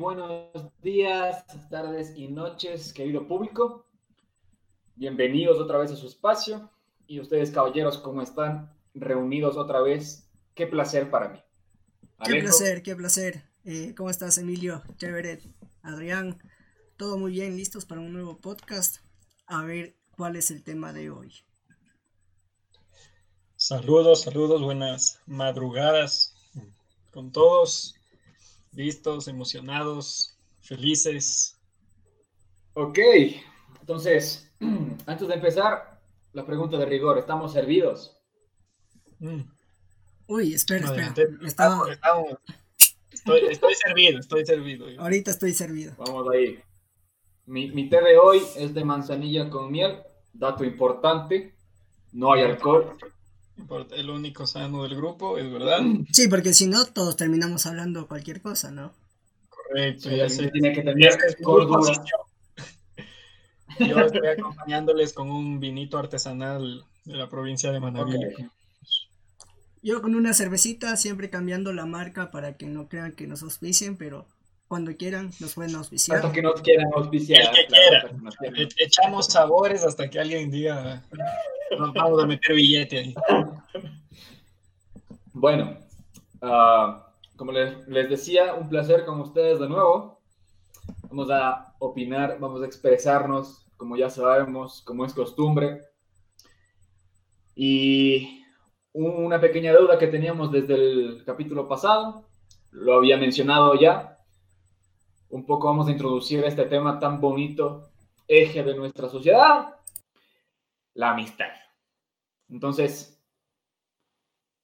buenos días, tardes y noches, querido público. Bienvenidos otra vez a su espacio. Y ustedes, caballeros, ¿cómo están? Reunidos otra vez. Qué placer para mí. Qué placer, qué placer. Eh, ¿Cómo estás, Emilio? Chévere. Adrián, todo muy bien, listos para un nuevo podcast. A ver cuál es el tema de hoy. Saludos, saludos, buenas madrugadas con todos, listos, emocionados, felices. Ok, entonces, antes de empezar, la pregunta de rigor, ¿estamos servidos? Mm. Uy, espera, espera. Estoy, estoy, servido, estoy servido. Ahorita estoy servido. Vamos ahí. Mi, mi té de hoy es de manzanilla con miel. Dato importante, no hay alcohol el único sano del grupo, es verdad. Sí, porque si no, todos terminamos hablando cualquier cosa, ¿no? Correcto, ya sé. Tiene que tener cordura. Yo estoy acompañándoles con un vinito artesanal de la provincia de Manabí. Yo con una cervecita, siempre cambiando la marca para que no crean que nos auspicien, pero cuando quieran nos pueden auspiciar. Hasta que nos quieran auspiciar. El que quiera. Echamos sabores hasta que alguien diga, nos vamos a meter billete ahí. Bueno, ah, como les, decía, un placer con ustedes de nuevo. Vamos a opinar, vamos a expresarnos, como ya sabemos, como es costumbre. Y una pequeña deuda que teníamos desde el capítulo pasado, lo había mencionado ya. Un poco vamos a introducir este tema tan bonito, eje de nuestra sociedad, la amistad. Entonces,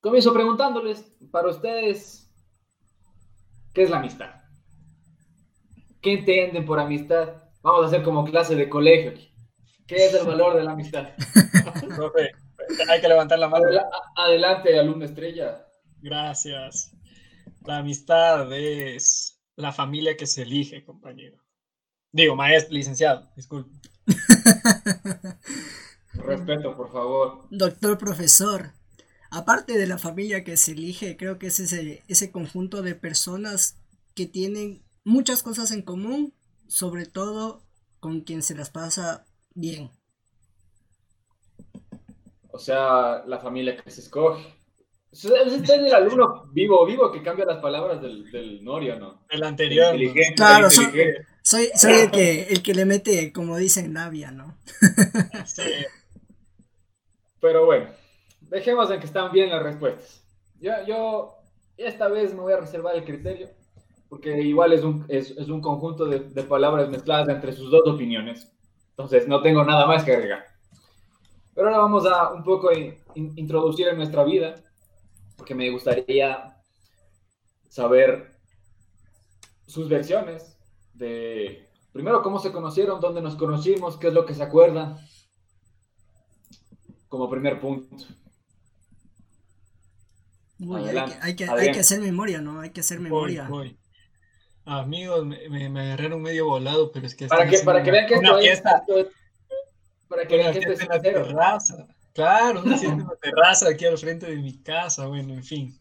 comienzo preguntándoles, para ustedes, ¿qué es la amistad? ¿Qué entienden por amistad? Vamos a hacer como clase de colegio ¿Qué es el valor de la amistad? hay que levantar la mano. Adelante, alumno estrella. Gracias. La amistad es la familia que se elige, compañero. Digo, maestro, licenciado, disculpe. Respeto, por favor. Doctor profesor, aparte de la familia que se elige, creo que es ese, ese conjunto de personas que tienen muchas cosas en común, sobre todo con quien se las pasa bien. O sea, la familia que se escoge. Este es el alumno vivo, vivo que cambia las palabras del, del Norio, ¿no? El anterior. claro, soy, soy, el, que, el que le mete, como dicen, labia, ¿no? sí. Pero bueno, dejemos en que están bien las respuestas. Yo, yo esta vez me voy a reservar el criterio, porque igual es un, es, es un conjunto de, de, palabras mezcladas entre sus dos opiniones. Entonces, no tengo nada más que agregar. Pero ahora vamos a un poco introducir en nuestra vida, porque me gustaría saber sus versiones de, primero, cómo se conocieron, dónde nos conocimos, qué es lo que se acuerdan, como primer punto. hay, que, hay, que, hacer memoria, ¿no? Hay que hacer memoria. Amigos, me, me, agarraron medio volado, pero es que... Para que, para que vean que esto es, Para que vean que esto es terraza. Claro, una terraza aquí al frente de mi casa, bueno, en fin.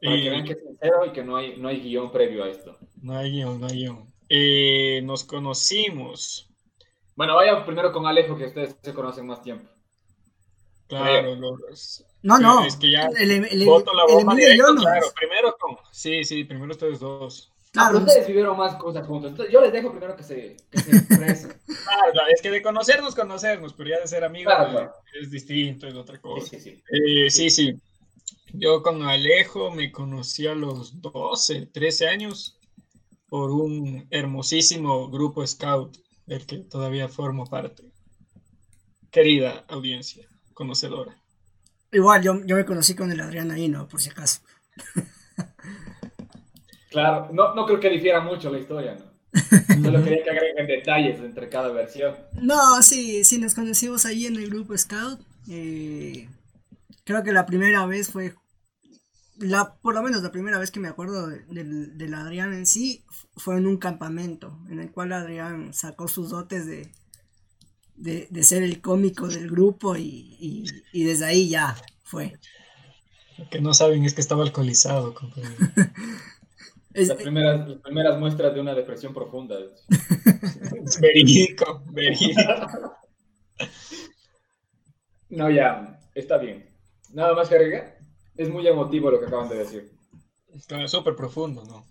Para que vean que es sincero y que no hay, no hay guion previo a esto. No hay guion, no hay guion. Eh, nos conocimos. Bueno, vaya primero con Alejo, que ustedes se conocen más tiempo. Claro, los, no, no. Es que ya el, el, voto la bomba directo, claro. Primero con. Sí, sí, primero ustedes dos. Claro, ustedes vivieron más cosas juntos. Entonces, yo les dejo primero que se, que se expresen. claro, es que de conocernos, conocernos, pero ya de ser amigos es distinto, es otra cosa. Sí, sí. Eh, sí, sí. Yo con Alejo me conocí a los 12, 13 años por un hermosísimo grupo scout del que todavía formo parte. Querida audiencia conocedora. Igual, yo, yo me conocí con el Adrián ahí, ¿no? Por si acaso. Claro, no, no creo que difiera mucho la historia, ¿no? Solo quería que agreguen detalles entre cada versión. No, sí, sí, nos conocimos ahí en el grupo Scout. Eh, creo que la primera vez fue, la, por lo menos la primera vez que me acuerdo del, del Adrián en sí, fue en un campamento, en el cual Adrián sacó sus dotes de, de, ser el cómico del grupo y, desde ahí ya fue. Lo que no saben es que estaba alcoholizado, compañero. Las primeras, las primeras muestras de una depresión profunda. verídico, verídico. No, ya, está bien. Nada más que agregar. Es muy emotivo lo que acaban de decir. Es súper profundo, ¿no?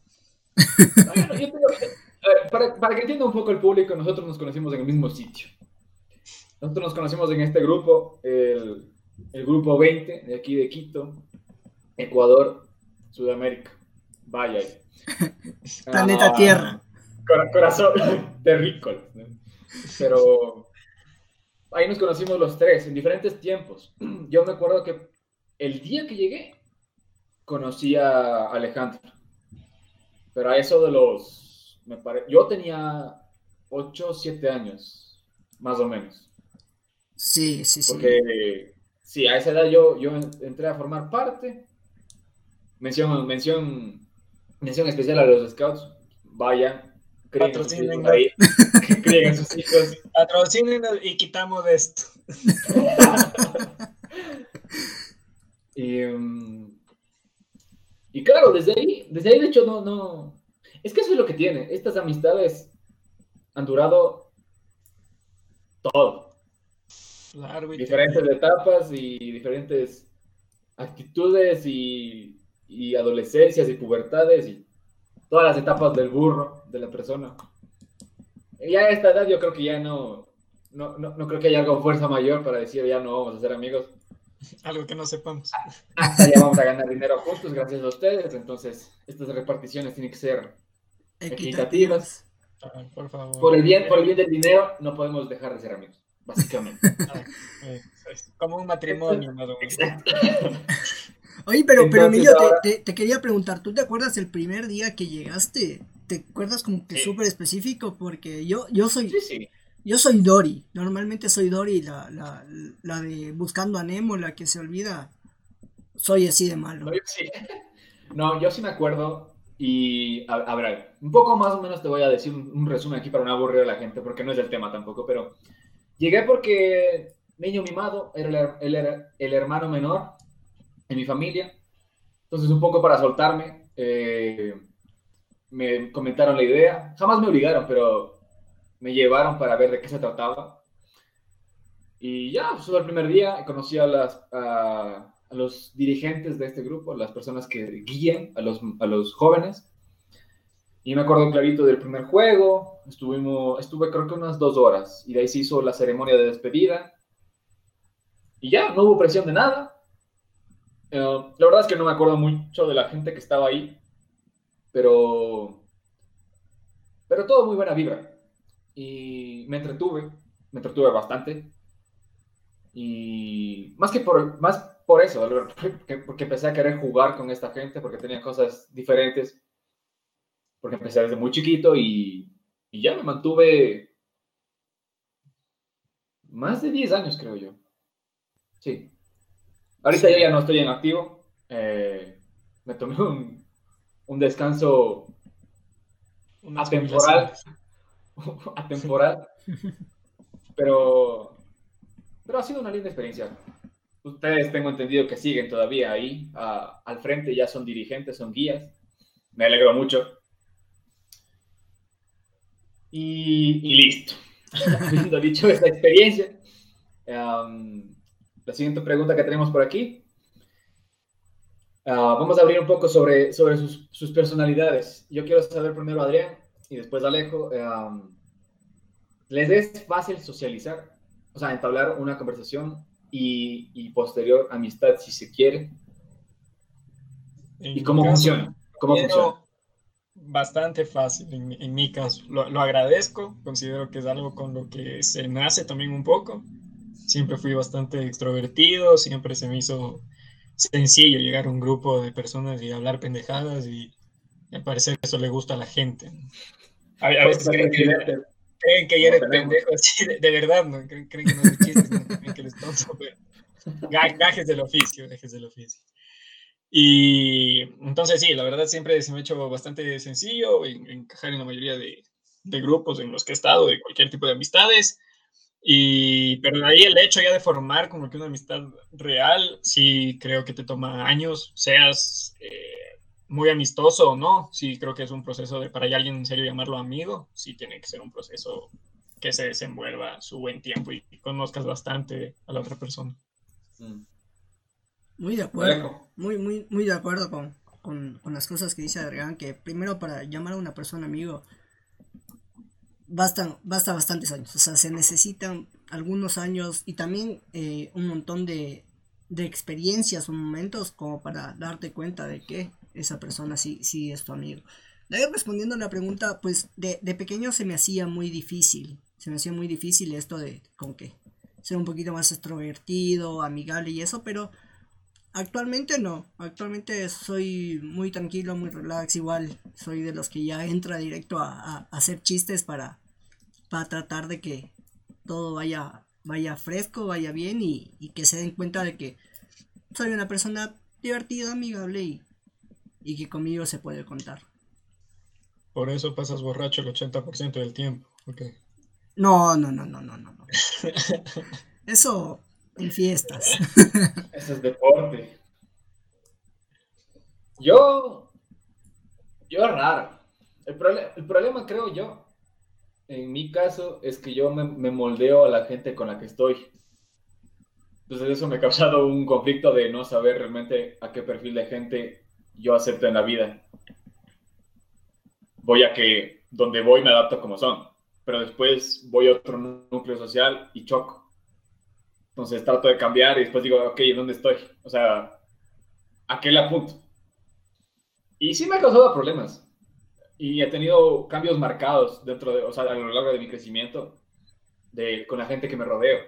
para, para, que entienda un poco el público, nosotros nos conocimos en el mismo sitio. Nosotros nos conocimos en este grupo, el, el grupo 20 de aquí de Quito, Ecuador, Sudamérica. Vaya. Planeta ah, Tierra. corazón terrícola. Pero ahí nos conocimos los tres en diferentes tiempos. Yo me acuerdo que el día que llegué conocí a Alejandro. Pero a eso de los... Me Yo tenía 8 o 7 años, más o menos. Sí, sí, sí. Porque sí, a esa edad yo, yo entré a formar parte. Mención, mención, mención especial a los scouts. Vayan, Patrocinen ahí, sus hijos. y quitamos de esto. y, um, y, claro, desde ahí, desde ahí de hecho no, no. Es que eso es lo que tiene. Estas amistades han durado todo. Diferentes etapas y diferentes actitudes y, y adolescencias y pubertades y todas las etapas del burro, de la persona. Ya a esta edad yo creo que ya no, no, no, creo que haya algo fuerza mayor para decir ya no vamos a ser amigos. Algo que no sepamos. Hasta ya vamos a ganar dinero juntos gracias a ustedes, entonces estas reparticiones tienen que ser equitativas. por favor. Por el, bien, por el bien del dinero no podemos dejar de ser amigos, básicamente. Ah, eh, como un matrimonio, Exacto. Oye, pero, pero Emilio, te, te, quería preguntar, ¿tú te acuerdas el primer día que llegaste? ¿Te acuerdas como que súper específico? Porque yo, yo soy... Yo soy Dory, normalmente soy Dory, la, la, la, de Buscando a Nemo, la que se olvida. Soy así de malo. No, yo sí me acuerdo y a, ver, un poco más o menos te voy a decir un, resumen aquí para no aburrir a la gente, porque no es el tema tampoco, pero llegué porque niño mimado, era el, era el hermano menor en mi familia. Entonces, un poco para soltarme, eh, me comentaron la idea. Jamás me obligaron, pero me llevaron para ver de qué se trataba. Y ya, pues, el primer día, conocí a, las, a, los dirigentes de este grupo, las personas que guían a los, a los jóvenes. Y me acuerdo clarito del primer juego. Estuvimos, estuve creo que unas dos horas. Y de ahí se hizo la ceremonia de despedida. Y ya, no hubo presión de nada. Eh, la verdad es que no me acuerdo mucho de la gente que estaba ahí, pero, pero todo muy buena vibra. Y me entretuve, me entretuve bastante. Y más que por, más por eso, porque, empecé a querer jugar con esta gente, porque tenía cosas diferentes, porque empecé desde muy chiquito y, y ya me mantuve más de 10 años, creo yo. Sí. Ahorita yo ya no estoy en activo. Eh, me tomé un, un descanso atemporal. atemporal. pero, pero ha sido una linda experiencia. Ustedes tengo entendido que siguen todavía ahí al frente, ya son dirigentes, son guías. Me alegro mucho. Y, listo. Habiendo dicho esta experiencia, um, la siguiente pregunta que tenemos por aquí. Ah, vamos a abrir un poco sobre, sobre sus, personalidades. Yo quiero saber primero Adrián y después Alejo. ¿Les es fácil socializar? O sea, entablar una conversación y, posterior amistad si se quiere. ¿Y cómo funciona? ¿Cómo funciona? Bastante fácil en, mi caso. Lo, lo, agradezco, considero que es algo con lo que se nace también un poco siempre fui bastante extrovertido, siempre se me hizo sencillo llegar a un grupo de personas y hablar pendejadas y me parece que eso le gusta a la gente. A, veces creen que, creen que ya eres pendejo así, de, verdad, ¿no? Creen, que no es chiste, creen que eres tonto, pero gajes del oficio, gajes del oficio. Y entonces sí, la verdad siempre se me ha hecho bastante sencillo encajar en la mayoría de, de grupos en los que he estado, de cualquier tipo de amistades. Y, pero ahí el hecho ya de formar como que una amistad real, sí creo que te toma años, seas eh, muy amistoso o no, sí creo que es un proceso de para alguien en serio llamarlo amigo, sí tiene que ser un proceso que se desenvuelva su buen tiempo y, conozcas bastante a la otra persona. Mm. Muy de acuerdo, muy, muy, muy de acuerdo con, con, con, las cosas que dice Adrián, que primero para llamar a una persona amigo bastan, basta bastantes años, o sea, se necesitan algunos años y también eh, un montón de, de experiencias o momentos como para darte cuenta de que esa persona sí, sí es tu amigo. De respondiendo a la pregunta, pues de, de pequeño se me hacía muy difícil, se me hacía muy difícil esto de con que ser un poquito más extrovertido, amigable y eso, pero Actualmente no, actualmente soy muy tranquilo, muy relax, igual soy de los que ya entra directo a, hacer chistes para, para tratar de que todo vaya, vaya fresco, vaya bien y, que se den cuenta de que soy una persona divertida, amigable y, y que conmigo se puede contar. Por eso pasas borracho el 80% del tiempo, ok. No, no, no, no, no, no. Eso en fiestas. Eso es deporte. Yo, yo raro. El, problema, creo yo, en mi caso, es que yo me, moldeo a la gente con la que estoy. Entonces eso me ha causado un conflicto de no saber realmente a qué perfil de gente yo acepto en la vida. Voy a que donde voy me adapto como son, pero después voy a otro núcleo social y choco. Entonces trato de cambiar y después digo, ok, ¿en dónde estoy? O sea, ¿a qué le apunto? Y sí me ha causado problemas. Y he tenido cambios marcados dentro de, o sea, a lo largo de mi crecimiento de, con la gente que me rodeo.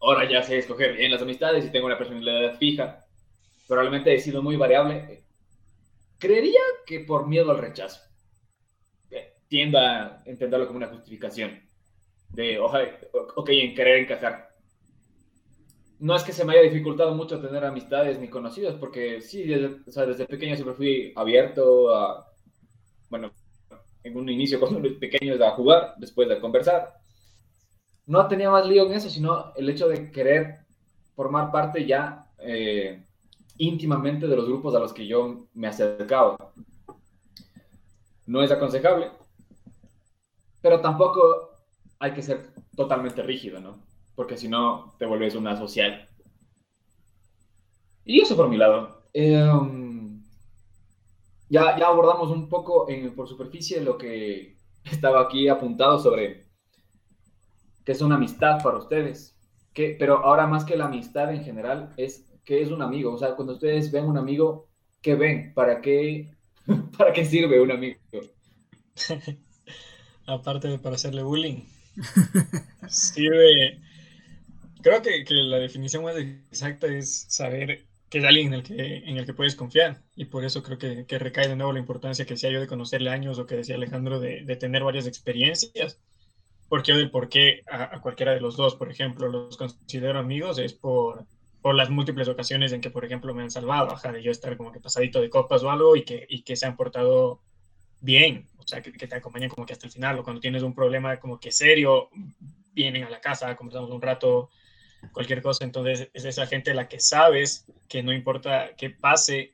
Ahora ya sé escoger bien las amistades y tengo una personalidad fija. Probablemente he sido muy variable. Creería que por miedo al rechazo. Eh, tiendo a entenderlo como una justificación. De, ojalá, ok, en querer encajar no es que se me haya dificultado mucho tener amistades ni conocidos, porque sí, desde, pequeño siempre fui abierto a, bueno, en un inicio con los pequeños a jugar, después de conversar. No tenía más lío en eso, sino el hecho de querer formar parte ya eh, íntimamente de los grupos a los que yo me acercaba. No es aconsejable, pero tampoco hay que ser totalmente rígido, ¿no? Porque si no te vuelves una social. Y eso por mi lado. Em, ya, ya abordamos un poco en, por superficie lo que estaba aquí apuntado sobre qué es una amistad para ustedes. Que, pero ahora más que la amistad en general es qué es un amigo. O sea, cuando ustedes ven un amigo, ¿qué ven? ¿Para qué, para qué sirve un amigo? Aparte de para hacerle bullying. sirve Creo que, la definición más exacta es saber que es alguien en el que, en el que puedes confiar. Y por eso creo que, recae de nuevo la importancia que decía yo de conocerle años o que decía Alejandro de, tener varias experiencias. Porque yo del por qué a, cualquiera de los dos, por ejemplo, los considero amigos es por, por las múltiples ocasiones en que, por ejemplo, me han salvado, ajá, de yo estar como que pasadito de copas o algo y que, y que se han portado bien, o sea, que, que, te acompañan como que hasta el final, o cuando tienes un problema como que serio, vienen a la casa, conversamos un rato, cualquier cosa. Entonces es esa gente la que sabes que no importa qué pase,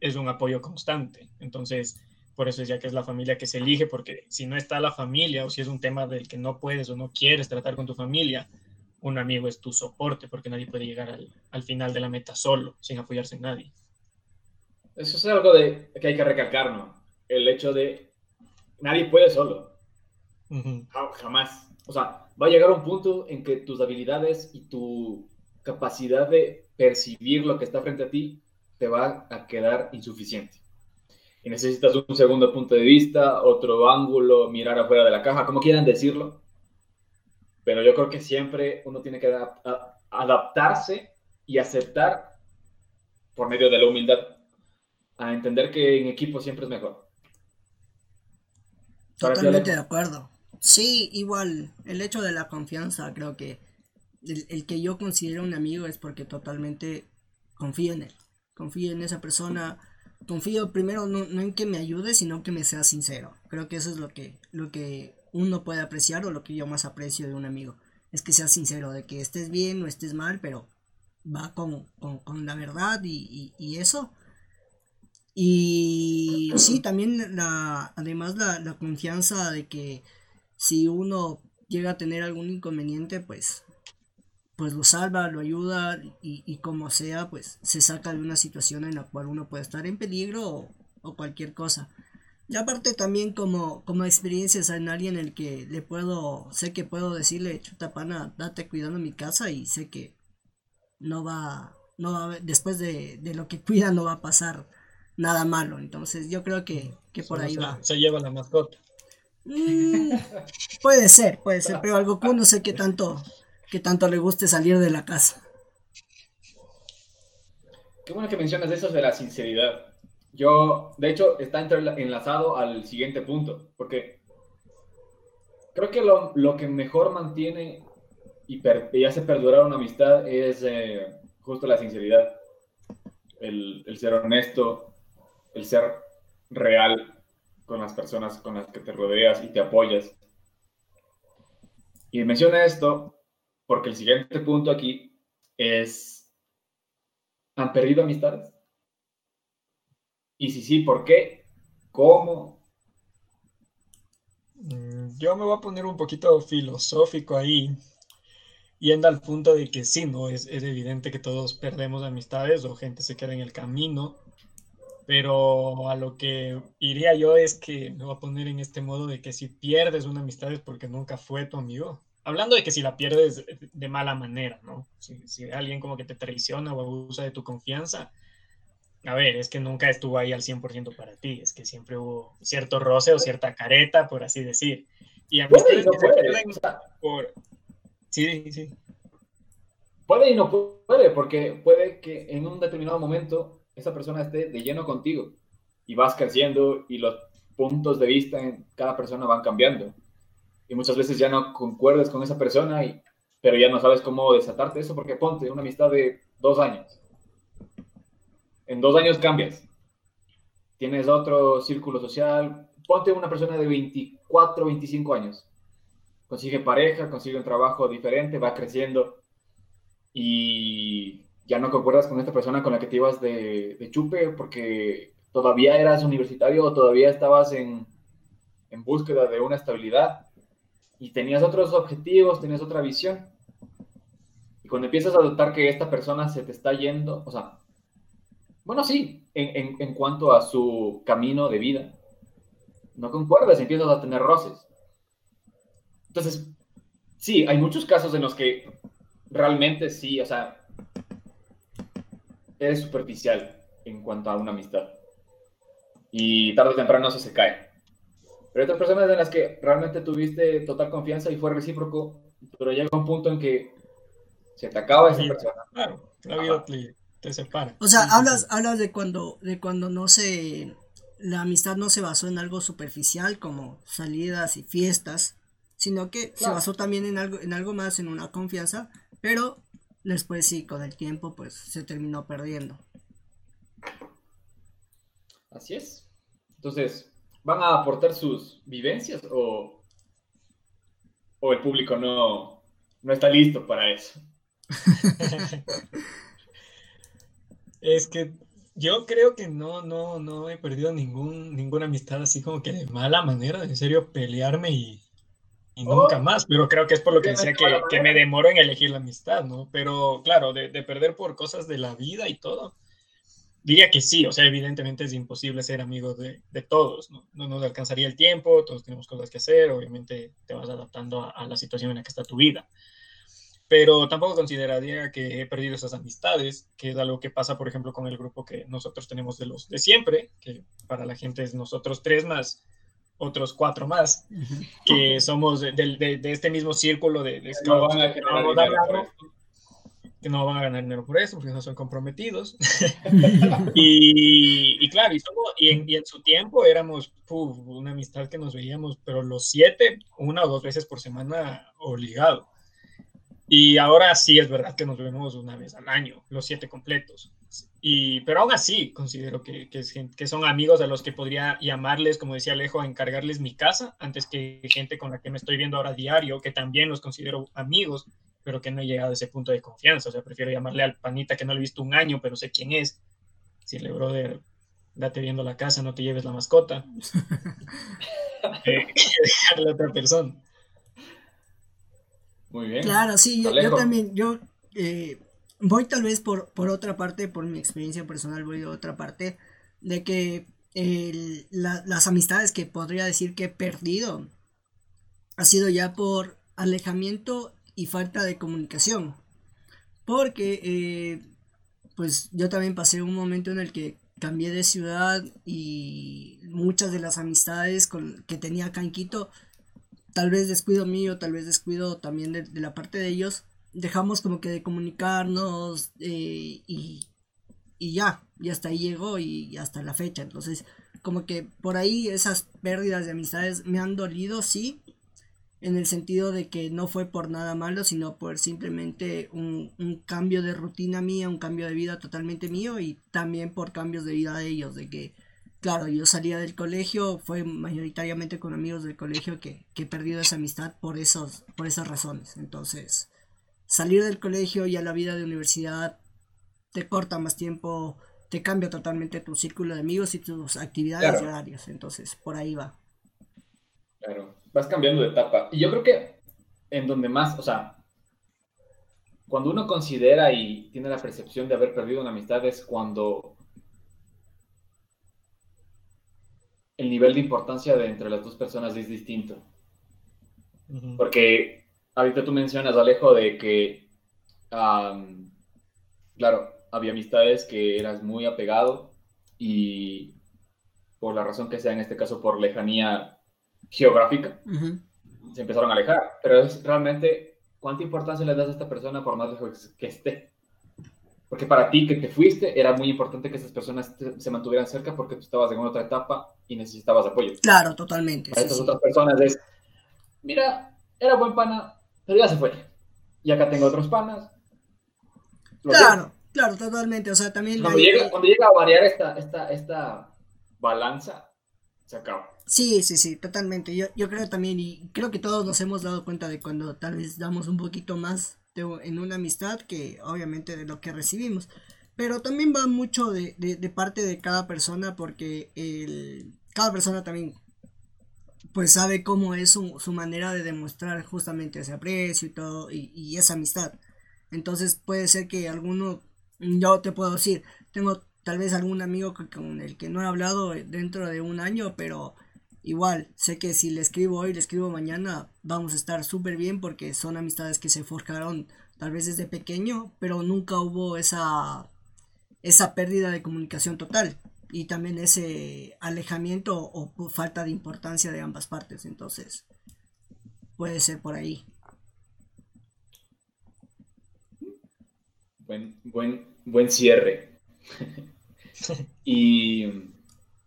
es un apoyo constante. Entonces, por eso es ya que es la familia que se elige, porque si no está la familia o si es un tema del que no puedes o no quieres tratar con tu familia, un amigo es tu soporte, porque nadie puede llegar al, final de la meta solo, sin apoyarse en nadie. Eso es algo de, que hay que recalcar, ¿no? El hecho de nadie puede solo. Jamás. O sea, va a llegar un punto en que tus habilidades y tu capacidad de percibir lo que está frente a ti te va a quedar insuficiente. Y necesitas un segundo punto de vista, otro ángulo, mirar afuera de la caja, como quieran decirlo. Pero yo creo que siempre uno tiene que adaptarse y aceptar por medio de la humildad a entender que en equipo siempre es mejor. Totalmente de acuerdo. Sí, igual, el hecho de la confianza, creo que el, que yo considero un amigo es porque totalmente confío en él, confío en esa persona, confío primero no, en que me ayude, sino que me sea sincero. Creo que eso es lo que, lo que uno puede apreciar o lo que yo más aprecio de un amigo. es que seas sincero, de que estés bien o estés mal, pero va con, la verdad y, eso. Y sí, también la, además la, la confianza de que si uno llega a tener algún inconveniente, pues pues lo salva, lo ayuda y, como sea, pues se saca de una situación en la cual uno puede estar en peligro o, cualquier cosa. Y aparte también como, como experiencias en alguien en el que le puedo, sé que puedo decirle, chuta pana, date cuidando mi casa y sé que no va, no va después de, lo que cuida no va a pasar nada malo. Entonces yo creo que, por ahí va. Se lleva la mascota. Mm, puede ser, puede ser, pero algo que no sé qué tanto que tanto le guste salir de la casa. Qué bueno que mencionas eso de la sinceridad. Yo, de hecho, está enlazado al siguiente punto, porque creo que lo, que mejor mantiene y, hace perdurar una amistad es eh, justo la sinceridad, el, el ser honesto, el ser real con las personas con las que te rodeas y te apoyas. Y menciona esto porque el siguiente punto aquí es, ¿han perdido amistades? Y si sí, ¿por qué? ¿Cómo? Mm, yo me voy a poner un poquito filosófico ahí, yendo al punto de que sí, ¿no? Es, es evidente que todos perdemos amistades o gente se queda en el camino, pero a lo que iría yo es que me voy a poner en este modo de que si pierdes una amistad es porque nunca fue tu amigo hablando de que si la pierdes de mala manera, ¿no? Si, alguien como que te traiciona o abusa de tu confianza, a ver, es que nunca estuvo ahí al 100% para ti, es que siempre hubo cierto roce o cierta careta, por así decir. Y a puede y no puede. por... Sí, sí. Puede y no puede, porque puede que en un determinado momento esa persona esté de lleno contigo y vas creciendo y los puntos de vista en cada persona van cambiando y muchas veces ya no concuerdas con esa persona, y, pero ya no sabes cómo desatarte eso, porque ponte una amistad de dos años. En dos años cambias. Tienes otro círculo social. Ponte una persona de 24, 25 años. Consigue pareja, consigue un trabajo diferente, va creciendo y ya no concuerdas con esta persona con la que te ibas de, de chupe porque todavía eras universitario o todavía estabas en, en búsqueda de una estabilidad y tenías otros objetivos, tenías otra visión. Y cuando empiezas a notar que esta persona se te está yendo, o sea, bueno, sí, en, en, cuanto a su camino de vida, no concuerdas, empiezas a tener roces. Entonces, sí, hay muchos casos en los que realmente sí, o sea, eres superficial en cuanto a una amistad. Y tarde o temprano eso se cae. Pero hay otras personas en las que realmente tuviste total confianza y fue recíproco, pero llega un punto en que se te acaba esa persona. Claro, la vida te, separa. O sea, hablas, hablas de cuando, de cuando no se, la amistad no se basó en algo superficial como salidas y fiestas, sino que se basó también en algo, en algo más, en una confianza, pero después sí, con el tiempo, pues se terminó perdiendo. Así es. Entonces, van a aportar sus vivencias o, o el público no, no está listo para eso? es que yo creo que no, no, no he perdido ningún, ninguna amistad así como que de mala manera, en serio, pelearme y, nunca oh. más. Pero creo que es por lo que decía que, que, me demoro en elegir la amistad, ¿no? Pero claro, de, de, perder por cosas de la vida y todo, diría que sí, o sea, evidentemente es imposible ser amigo de, todos, ¿no? ¿no? nos alcanzaría el tiempo, todos tenemos cosas que hacer, obviamente te vas adaptando a, la situación en la que está tu vida. Pero tampoco consideraría que he perdido esas amistades, que es algo que pasa, por ejemplo, con el grupo que nosotros tenemos de los de siempre, que para la gente es nosotros tres más otros cuatro más, que somos de, este mismo círculo de, de que no van a ganar dinero por eso, porque no son comprometidos. y, claro, y, en, su tiempo éramos una amistad que nos veíamos, pero los siete, una o dos veces por semana obligado. Y ahora sí es verdad que nos vemos una vez al año, los siete completos. Y, pero aún así considero que, que, son amigos a los que podría llamarles, como decía Alejo, a encargarles mi casa, antes que gente con la que me estoy viendo ahora diario, que también los considero amigos, pero que no he llegado a ese punto de confianza. O sea, prefiero llamarle al panita que no le he visto un año, pero sé quién es. Decirle, brother, date viendo la casa, no te lleves la mascota. eh, dejarle a otra persona. Muy bien. Claro, sí, yo, también, yo eh, voy tal vez por, por otra parte, por mi experiencia personal, voy de otra parte, de que las amistades que podría decir que he perdido ha sido ya por alejamiento y falta de comunicación. Porque, eh, pues yo también pasé un momento en el que cambié de ciudad y muchas de las amistades con, que tenía acá en tal vez descuido mío, tal vez descuido también de, la parte de ellos, dejamos como que de comunicarnos eh, y, y ya, y hasta ahí llegó y, hasta la fecha. Entonces, como que por ahí esas pérdidas de amistades me han dolido, sí, en el sentido de que no fue por nada malo, sino por simplemente un, cambio de rutina mía, un cambio de vida totalmente mío y también por cambios de vida de ellos, de que, claro, yo salía del colegio, fue mayoritariamente con amigos del colegio que, que he perdido esa amistad por, esos, por esas razones. Entonces, salir del colegio y a la vida de universidad te corta más tiempo, te cambia totalmente tu círculo de amigos y tus actividades diarias, entonces por ahí va. Claro vas cambiando de etapa. Y yo creo que en donde más, o sea, cuando uno considera y tiene la percepción de haber perdido una amistad es cuando el nivel de importancia de entre las dos personas es distinto. Porque ahorita tú mencionas, Alejo, de que, claro, había amistades que eras muy apegado y por la razón que sea, en este caso por lejanía geográfica, se empezaron a alejar. Pero es realmente cuánta importancia le das a esta persona por más lejos que esté. Porque para ti que te fuiste era muy importante que esas personas se mantuvieran cerca porque tú estabas en otra etapa y necesitabas apoyo. Claro, totalmente. Para estas otras personas es, mira, era buen pana, pero ya se fue. Y acá tengo otros panas. Claro, claro, totalmente. O sea, también... Cuando, llega, cuando llega a variar esta, esta, esta balanza, se acaba. Sí, sí, sí, totalmente. Yo, yo creo también, y creo que todos nos hemos dado cuenta de cuando tal vez damos un poquito más en una amistad que obviamente de lo que recibimos. Pero también va mucho de, de, parte de cada persona porque el, cada persona también pues sabe cómo es su, manera de demostrar justamente ese aprecio y todo y, esa amistad. Entonces puede ser que alguno, yo te puedo decir, tengo tal vez algún amigo con el que no he hablado dentro de un año, pero Igual, sé que si le escribo hoy, le escribo mañana, vamos a estar súper bien porque son amistades que se forjaron tal vez desde pequeño, pero nunca hubo esa, esa pérdida de comunicación total y también ese alejamiento o, falta de importancia de ambas partes. Entonces, puede ser por ahí. Buen, buen, buen cierre. y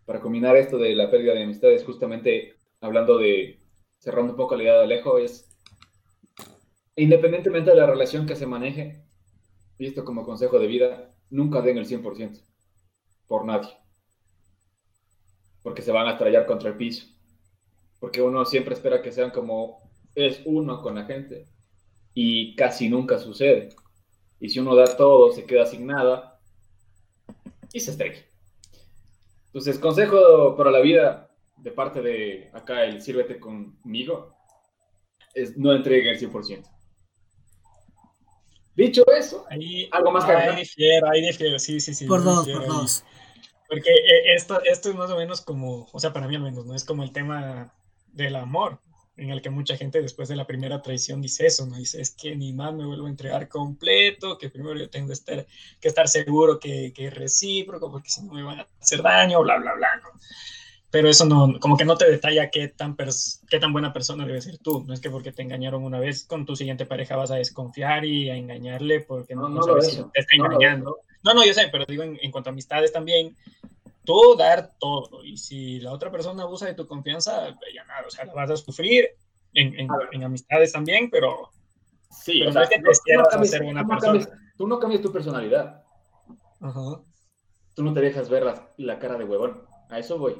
para combinar esto de la pérdida de amistades, justamente hablando de, cerrando un poco la idea de Alejo, es, independientemente de la relación que se maneje, y esto como consejo de vida, nunca den el 100% por nadie. Porque se van a estrellar contra el piso. Porque uno siempre espera que sean como es uno con la gente y casi nunca sucede. Y si uno da todo, se queda sin nada y se estrella. Entonces, consejo para la vida de parte de acá, el sírvete conmigo, es no entregue el 100%. Dicho eso, ahí, algo más que Ahí difiero, ahí difiero, sí, sí, sí. Por dos, por dos. Porque eh, esto, esto es más o menos como, o sea, para mí al menos, ¿no? Es como el tema del amor en el que mucha gente después de la primera traición dice eso, ¿no? Dice, es que ni más me vuelvo a entregar completo, que primero yo tengo que estar, que estar seguro que, que es recíproco, porque si no me van a hacer daño, bla, bla, bla, ¿no? Pero eso no, como que no te detalla qué tan, qué tan buena persona debe ser tú. No es que porque te engañaron una vez con tu siguiente pareja vas a desconfiar y a engañarle porque no, no, sabes si te está engañando. No, no, yo sé, pero digo en, en cuanto a amistades también, tú dar todo. Y si la otra persona abusa de tu confianza, pues ya nada, o sea, la vas a sufrir en, en, amistades también, pero. Sí, o sea, tú, no cambias, tú no cambias tu personalidad. tú no te dejas ver la, cara de huevón. A eso voy.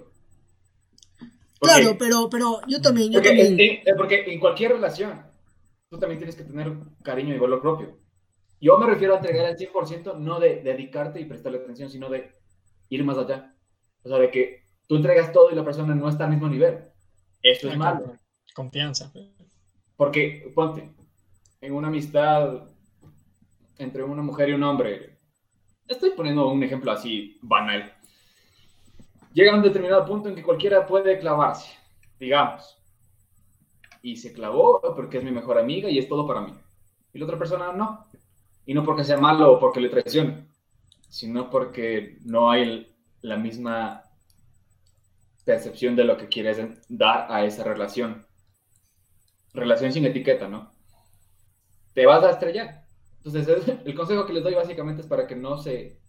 claro, pero, pero yo también. porque, también... En, porque en cualquier relación, tú también tienes que tener cariño y valor propio. Yo me refiero a entregar el 100%, no de, dedicarte y prestarle atención, sino de ir más allá. O sea, de que tú entregas todo y la persona no está al mismo nivel. Esto es malo. Confianza. Porque, ponte, en una amistad entre una mujer y un hombre, estoy poniendo un ejemplo así banal. Llega a un determinado punto en que cualquiera puede clavarse, digamos. Y se clavó porque es mi mejor amiga y es todo para mí. Y la otra persona no. Y no porque sea malo o porque le traicione, sino porque no hay la misma percepción de lo que quieres dar a esa relación. Relación sin etiqueta, ¿no? Te vas a estrellar. Entonces, el consejo que les doy básicamente es para que no se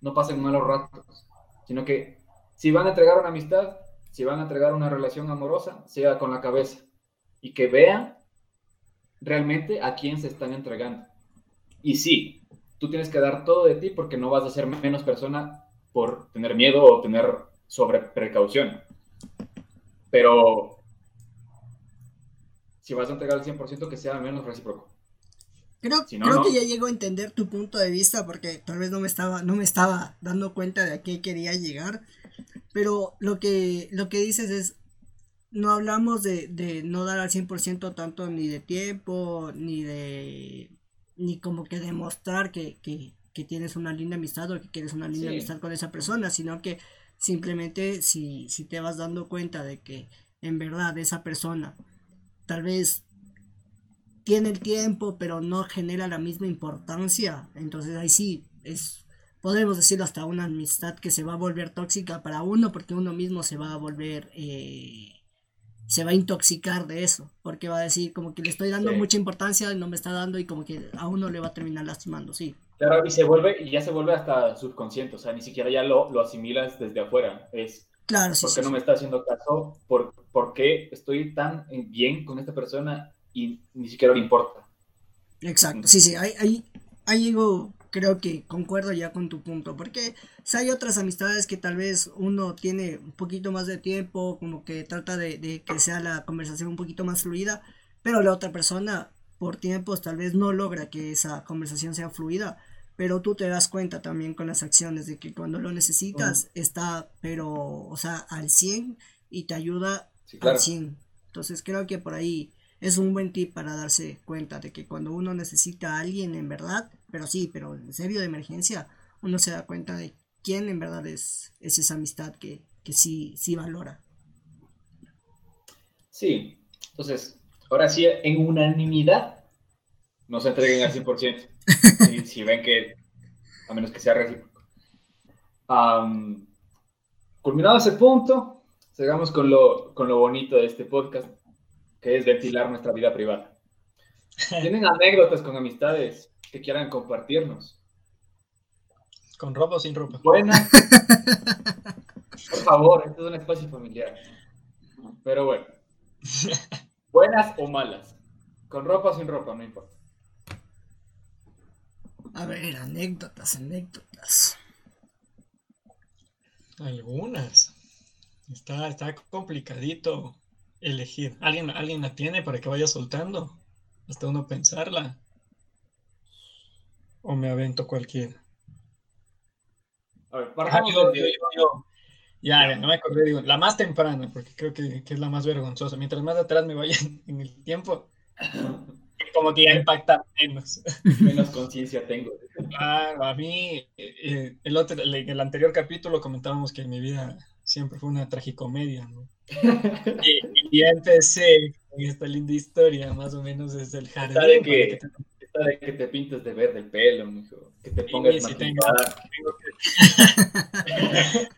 no pasen malos ratos, sino que si van a entregar una amistad, si van a entregar una relación amorosa, sea con la cabeza y que vean realmente a quién se están entregando. Y sí, tú tienes que dar todo de ti porque no vas a ser menos persona por tener miedo o tener sobre precaución. Pero si vas a entregar el 100%, que sea menos recíproco. Creo, creo que ya llego a entender tu punto de vista porque tal vez no me estaba, no me estaba dando cuenta de a qué quería llegar. Pero lo que, lo que dices es, no hablamos de, de no dar al 100% tanto ni de tiempo, ni de ni como que demostrar que, que, que tienes una linda amistad o que quieres una linda amistad con esa persona, sino que simplemente si, si te vas dando cuenta de que en verdad esa persona tal vez tiene el tiempo pero no genera la misma importancia, entonces ahí sí es podemos decirlo hasta una amistad que se va a volver tóxica para uno porque uno mismo se va a volver eh, se va a intoxicar de eso, porque va a decir como que le estoy dando mucha importancia y no me está dando y como que a uno le va a terminar lastimando, sí. Claro, y se vuelve, y ya se vuelve hasta subconsciente, o sea, ni siquiera ya lo, lo asimilas desde afuera, es, claro, sí, ¿por qué no me está haciendo caso? ¿Por, ¿Por qué estoy tan bien con esta persona y ni siquiera le importa? Exacto, sí, sí, ahí, ahí, ahí llego creo que concuerdo ya con tu punto, porque si hay otras amistades que tal vez uno tiene un poquito más de tiempo, como que trata de, que sea la conversación un poquito más fluida, pero la otra persona por tiempos tal vez no logra que esa conversación sea fluida, pero tú te das cuenta también con las acciones de que cuando lo necesitas está, pero, o sea, al 100 y te ayuda al 100. Entonces creo que por ahí es un buen tip para darse cuenta de que cuando uno necesita a alguien en verdad, pero sí, pero en serio de emergencia, uno se da cuenta de quién en verdad es, esa amistad que, sí, sí valora. Sí, entonces, ahora sí, en unanimidad, no se entreguen al 100%. si, si ven que, a menos que sea recíproco. culminado ese punto, sigamos con lo, con lo bonito de este podcast, que es ventilar nuestra vida privada. ¿Tienen anécdotas con amistades que quieran compartirnos? ¿Con ropa o sin ropa? Buenas. Por favor, esto es un espacio familiar. Pero bueno. Buenas o malas. Con ropa o sin ropa, no importa. A ver, anécdotas, anécdotas. Algunas. Está, está complicadito elegir. ¿Alguien, ¿Alguien la tiene para que vaya soltando? Hasta uno pensarla. ¿O me avento cualquiera? A ver, para yo, Ya, no me acordé, digo, la más temprana, porque creo que, es la más vergonzosa. Mientras más atrás me vaya en el tiempo, como que ya impacta menos. Menos conciencia tengo. Claro, a mí, eh, el, otro, el anterior capítulo comentábamos que en mi vida siempre fue una tragicomedia, ¿no? y, empecé con esta linda historia, más o menos desde el jardín. que, te... de que te pintes de verde el pelo, mijo. Que te pongas sí, tengo,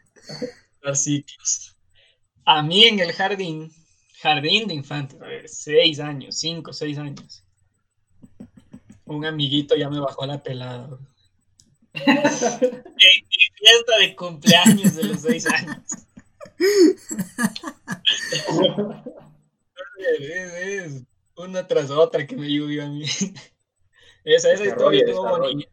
Los ciclos. A mí en el jardín, jardín de infantes, seis años, cinco, seis años. Un amiguito ya me bajó la pelada. fiesta de cumpleaños de los seis años. es, una tras otra que me llovió a mí. Esa, esa historia estuvo bonita.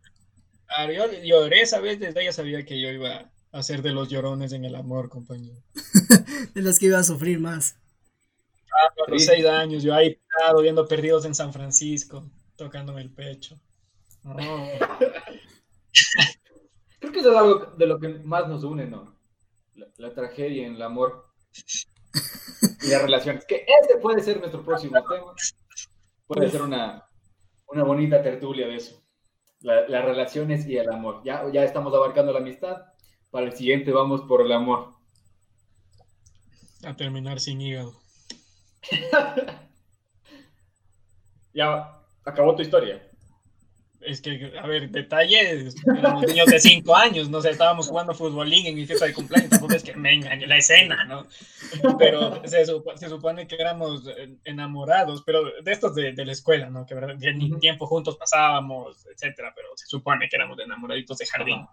Yo lloré esa vez, desde ya sabía que yo iba a ser de los llorones en el amor, compañero. de los que iba a sufrir más. Ah, a los seis años, yo ahí estado viendo Perdidos en San Francisco, tocándome el pecho. Creo que eso es algo de lo que más nos une, ¿no? La, tragedia en el amor y las relaciones. Que ese puede ser nuestro próximo tema. Puede ser una, una bonita tertulia de eso. las relaciones y el amor. Ya, ya estamos abarcando la amistad. Para el siguiente vamos por el amor. A terminar sin hígado. ya acabó tu historia. Es que, a ver, detalles, éramos niños de 5 años, no sé, estábamos jugando futbolín en mi fiesta de cumpleaños, tampoco es que me engañe la escena, ¿no? Pero se, se, supone que éramos enamorados, pero de estos de, de la escuela, ¿no? Que ni tiempo juntos pasábamos, etcétera, pero se supone que éramos enamoraditos de jardín.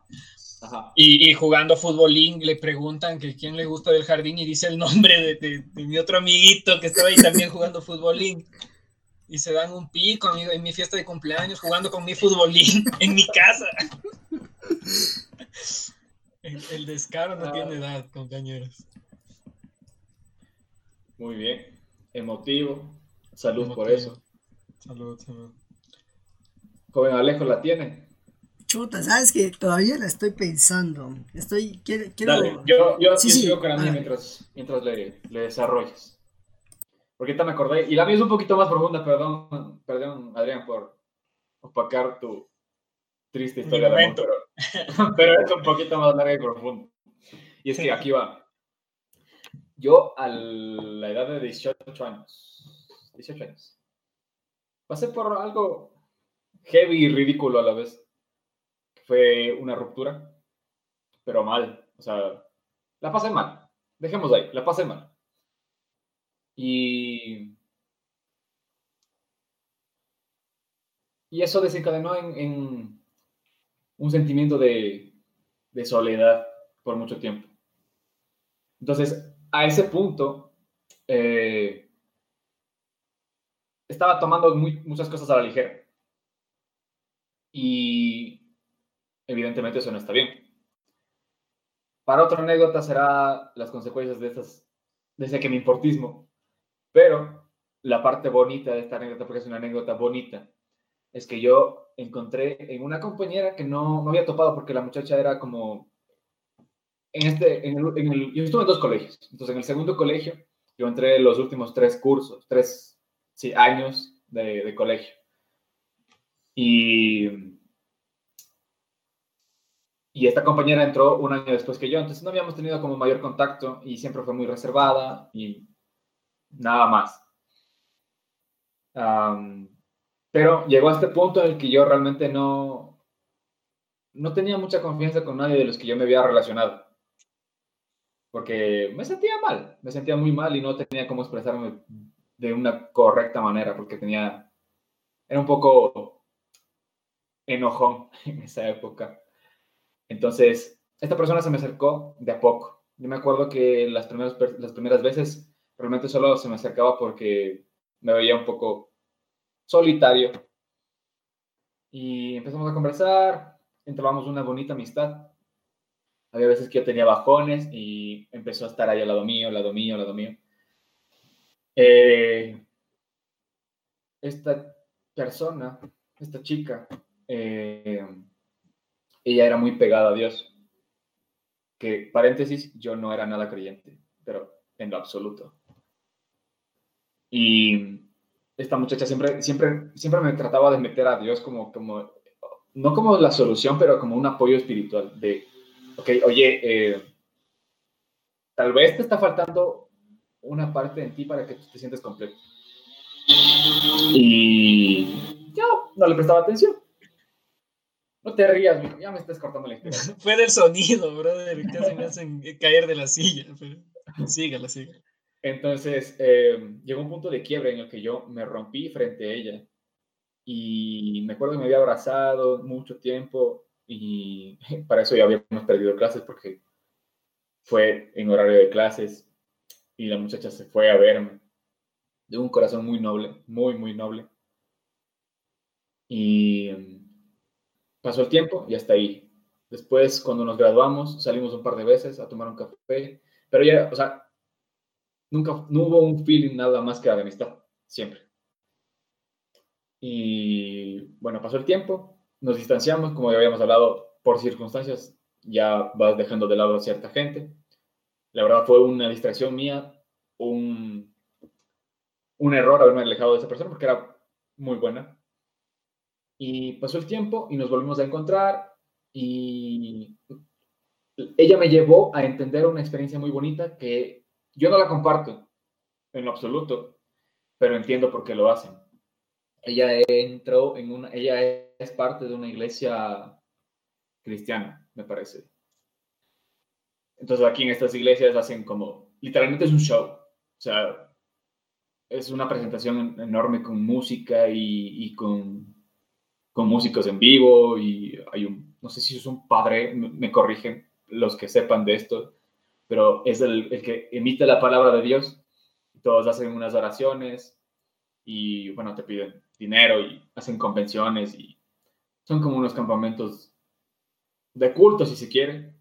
Y, y, jugando futbolín le preguntan que quién le gusta del jardín y dice el nombre de, de, de mi otro amiguito que estaba ahí también jugando futbolín y se dan un pico amigo, en mi fiesta de cumpleaños jugando con mi futbolín en mi casa. El, descaro no tiene edad, compañeros. Muy bien. Emotivo. Salud por eso. Salud, salud. Joven Alejo, ¿la tiene? Chuta, sabes que todavía la estoy pensando. Estoy, quiero, yo, yo, sí, sigo con la mía mientras, mientras le, le desarrolles. Porque ahorita me acordé, y la mía es un poquito más profunda, perdón, perdón Adrián, por opacar tu triste historia de amor, pero, es un poquito más larga y profunda. Y es que aquí va. Yo a la edad de 18 años, 18 años, pasé por algo heavy y ridículo a la vez. Fue una ruptura, pero mal. O sea, la pasé mal. Dejemos ahí, la pasé mal. Y, y eso desencadenó en, un sentimiento de, soledad por mucho tiempo. Entonces, a ese punto, eh, estaba tomando muchas cosas a la ligera. Y evidentemente eso no está bien. Para otra anécdota será las consecuencias de, esas, de ese que me importismo pero la parte bonita de esta anécdota, porque es una anécdota bonita, es que yo encontré en una compañera que no, no había topado porque la muchacha era como... En este, en el, yo estuve en dos colegios. Entonces, en el segundo colegio, yo entré en los últimos tres cursos, tres sí, años de, de colegio. Y, y esta compañera entró un año después que yo, entonces no habíamos tenido como mayor contacto y siempre fue muy reservada y nada más. pero llegó a este punto en el que yo realmente no, no tenía mucha confianza con nadie de los que yo me había relacionado. Porque me sentía mal, me sentía muy mal y no tenía cómo expresarme de una correcta manera, porque tenía, era un poco enojón en esa época. Entonces, esta persona se me acercó de a poco. Yo me acuerdo que las primeras, las primeras veces realmente solo se me acercaba porque me veía un poco solitario. Y empezamos a conversar, entramos una bonita amistad. Había veces que yo tenía bajones y empezó a estar ahí al lado mío, al lado mío, al lado mío. Eh, esta persona, esta chica, eh, ella era muy pegada a Dios. Que, paréntesis, yo no era nada creyente, pero en lo absoluto. Y esta muchacha siempre, siempre, siempre me trataba de meter a Dios como, como, no como la solución, pero como un apoyo espiritual de, ok, oye, eh, tal vez te está faltando una parte en ti para que te sientes completo. Y yo no le prestaba atención. No te rías, ya me estás cortando la inspiración. Fue del sonido, brother, casi me hacen caer de la silla. Pero... Sígala, sígala. Entonces, eh, llegó un punto de quiebre en el que yo me rompí frente a ella. Y me acuerdo que me había abrazado mucho tiempo y para eso ya habíamos perdido clases porque fue en horario de clases y la muchacha se fue a verme de un corazón muy noble, muy, muy noble. Y pasó el tiempo y hasta ahí. Después, cuando nos graduamos, salimos un par de veces a tomar un café, pero ya, o sea, nunca, no hubo un feeling nada más que de amistad, siempre. Y bueno, pasó el tiempo, nos distanciamos, como ya habíamos hablado, por circunstancias, ya vas dejando de lado a cierta gente. La verdad fue una distracción mía, un, un error haberme alejado de esa persona porque era muy buena. Y pasó el tiempo y nos volvimos a encontrar y ella me llevó a entender una experiencia muy bonita que yo no la comparto en lo absoluto, pero entiendo por qué lo hacen. Ella entró en una, ella es parte de una iglesia cristiana, me parece. Entonces aquí en estas iglesias hacen como, literalmente es un show, o sea, es una presentación enorme con música y, con, con, músicos en vivo y hay un, no sé si es un padre, me corrigen los que sepan de esto, pero es el, el que emite la palabra de Dios. Todos hacen unas oraciones y, bueno, te piden dinero y hacen convenciones y son como unos campamentos de culto, si se quiere,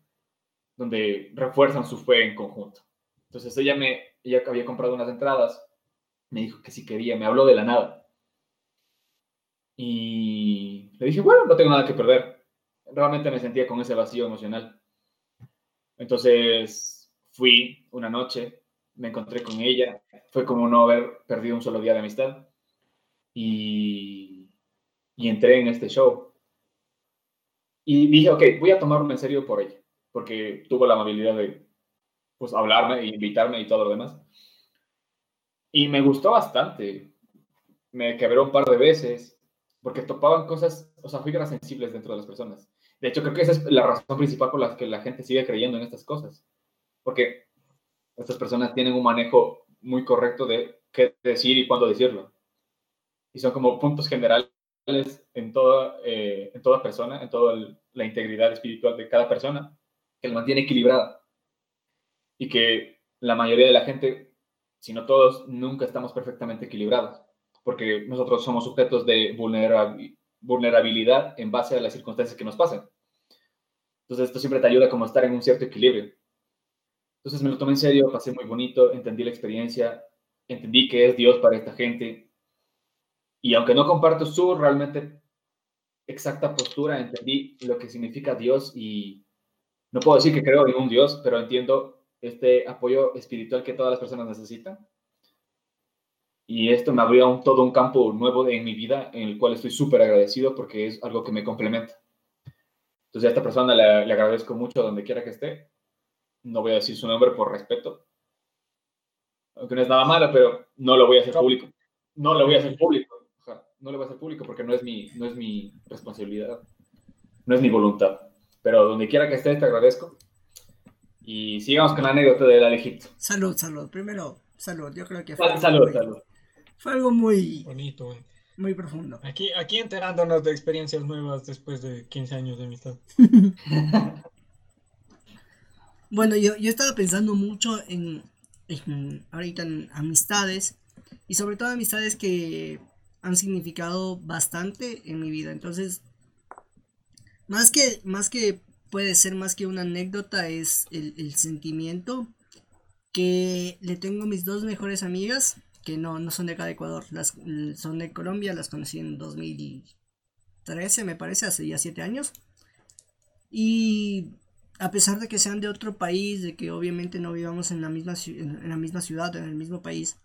donde refuerzan su fe en conjunto. Entonces ella me, ella había comprado unas entradas, me dijo que si quería, me habló de la nada. Y le dije, bueno, no tengo nada que perder. Realmente me sentía con ese vacío emocional. Entonces fui una noche, me encontré con ella, fue como no haber perdido un solo día de amistad y, entré en este show. Y dije, ok, voy a tomarme en serio por ella, porque tuvo la amabilidad de pues, hablarme e invitarme y todo lo demás. Y me gustó bastante. Me quebró un par de veces, porque topaban cosas, o sea, fibras sensibles dentro de las personas. De hecho, creo que esa es la razón principal por la que la gente sigue creyendo en estas cosas. Porque estas personas tienen un manejo muy correcto de qué decir y cuándo decirlo. Y son como puntos generales en toda, eh, en toda persona, en toda la integridad espiritual de cada persona, que lo mantiene equilibrada. Y que la mayoría de la gente, si no todos, nunca estamos perfectamente equilibrados. Porque nosotros somos sujetos de vulnerabilidad en base a las circunstancias que nos pasan. Entonces esto siempre te ayuda como a estar en un cierto equilibrio. Entonces me lo tomé en serio, pasé muy bonito, entendí la experiencia, entendí que es Dios para esta gente. Y aunque no comparto su realmente exacta postura, entendí lo que significa Dios y no puedo decir que creo en un Dios, pero entiendo este apoyo espiritual que todas las personas necesitan. Y esto me abrió un, todo un campo nuevo en mi vida en el cual estoy súper agradecido porque es algo que me complementa. Entonces a esta persona le, agradezco mucho donde quiera que esté. No voy a decir su nombre por respeto. Aunque no es nada malo, pero no lo voy a hacer público. No lo voy a hacer público. no lo voy a hacer público porque no es mi, no es mi responsabilidad. No es mi voluntad. Pero donde quiera que esté, te agradezco. Y sigamos con la anécdota del Alejito. Salud, salud. Primero, salud. Yo creo que fue. Salud, salud. Fue algo muy. Bonito, muy profundo. Aquí, aquí enterándonos de experiencias nuevas después de 15 años de amistad. bueno, yo, yo estaba pensando mucho en, ahorita en amistades y sobre todo amistades que han significado bastante en mi vida. Entonces, más que, más que puede ser más que una anécdota, es el, el sentimiento que le tengo a mis dos mejores amigas que no, no son de acá de Ecuador, las, son de Colombia, las conocí en 2013, me parece, hace ya 7 años. Y a pesar de que sean de otro país, de que obviamente no vivamos en la misma, en la misma ciudad, en el mismo país,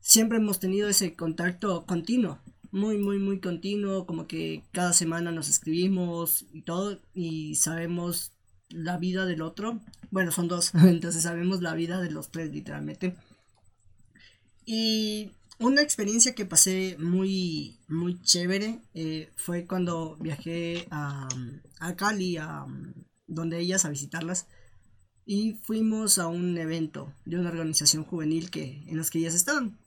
siempre hemos tenido ese contacto continuo, muy, muy, muy continuo, como que cada semana nos escribimos y todo, y sabemos la vida del otro. Bueno, son dos, entonces sabemos la vida de los tres, literalmente. Y una experiencia que pasé muy, muy chévere eh, fue cuando viajé a, a Cali, a, donde ellas, a visitarlas. Y fuimos a un evento de una organización juvenil que, en las que ellas estaban.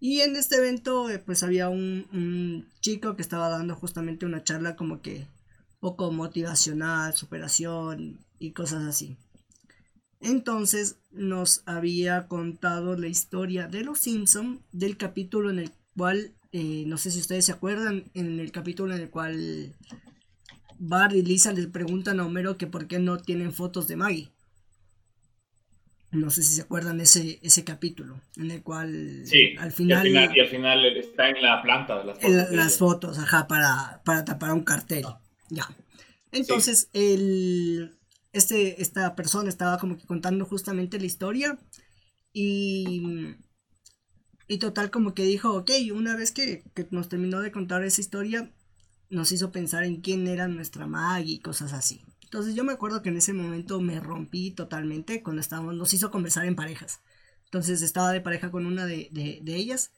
Y en este evento, eh, pues había un, un, chico que estaba dando justamente una charla como que poco motivacional, superación y cosas así. Entonces nos había contado la historia de los Simpson del capítulo en el cual eh, no sé si ustedes se acuerdan, en el capítulo en el cual Bart y Lisa les preguntan a Homero que por qué no tienen fotos de Maggie. No sé si se acuerdan ese, ese capítulo, en el cual al final, y al final, está en la planta las fotos. las fotos, ajá, para, para tapar un cartel. Ya. Entonces, el, este, esta persona estaba como que contando justamente la historia y, y total como que dijo, ok, una vez que, que nos terminó de contar esa historia, nos hizo pensar en quién era nuestra Maggie y cosas así. Entonces yo me acuerdo que en ese momento me rompí totalmente cuando estábamos, nos hizo conversar en parejas. Entonces estaba de pareja con una de, ellas.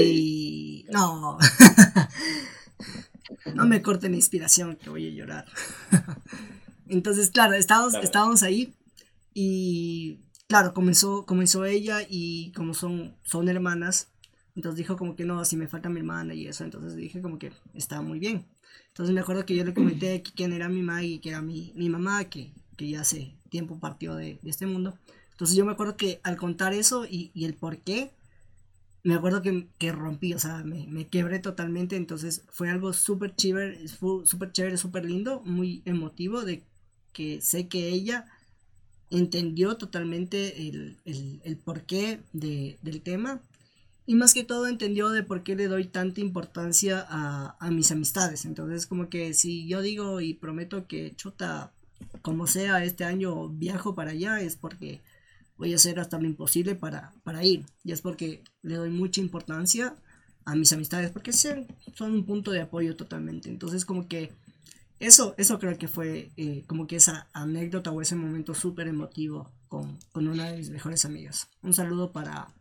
Y no, no me corte la inspiración que voy a llorar. Entonces, claro, estábamos, estábamos ahí y claro, comenzó, comenzó ella y como son, son hermanas, entonces dijo como que no, si me falta mi hermana y eso, entonces dije como que estaba muy bien. Entonces me acuerdo que yo le comenté que quién era mi y que era mi, mi mamá, que, que, ya hace tiempo partió de, de, este mundo. Entonces yo me acuerdo que al contar eso y, y el por qué, me acuerdo que, que rompí, o sea, me, me, quebré totalmente. Entonces fue algo súper chévere, súper chévere, súper lindo, muy emotivo, de que sé que ella entendió totalmente el, el, el porqué de, del tema y más que todo entendió de por qué le doy tanta importancia a, a mis amistades. Entonces, como que si yo digo y prometo que chuta, como sea, este año viajo para allá, es porque voy a hacer hasta lo imposible para, para ir. Y es porque le doy mucha importancia a mis amistades, porque son, son un punto de apoyo totalmente. Entonces, como que eso, eso creo que fue eh, como que esa anécdota o ese momento súper emotivo con, con una de mis mejores amigas. Un saludo para,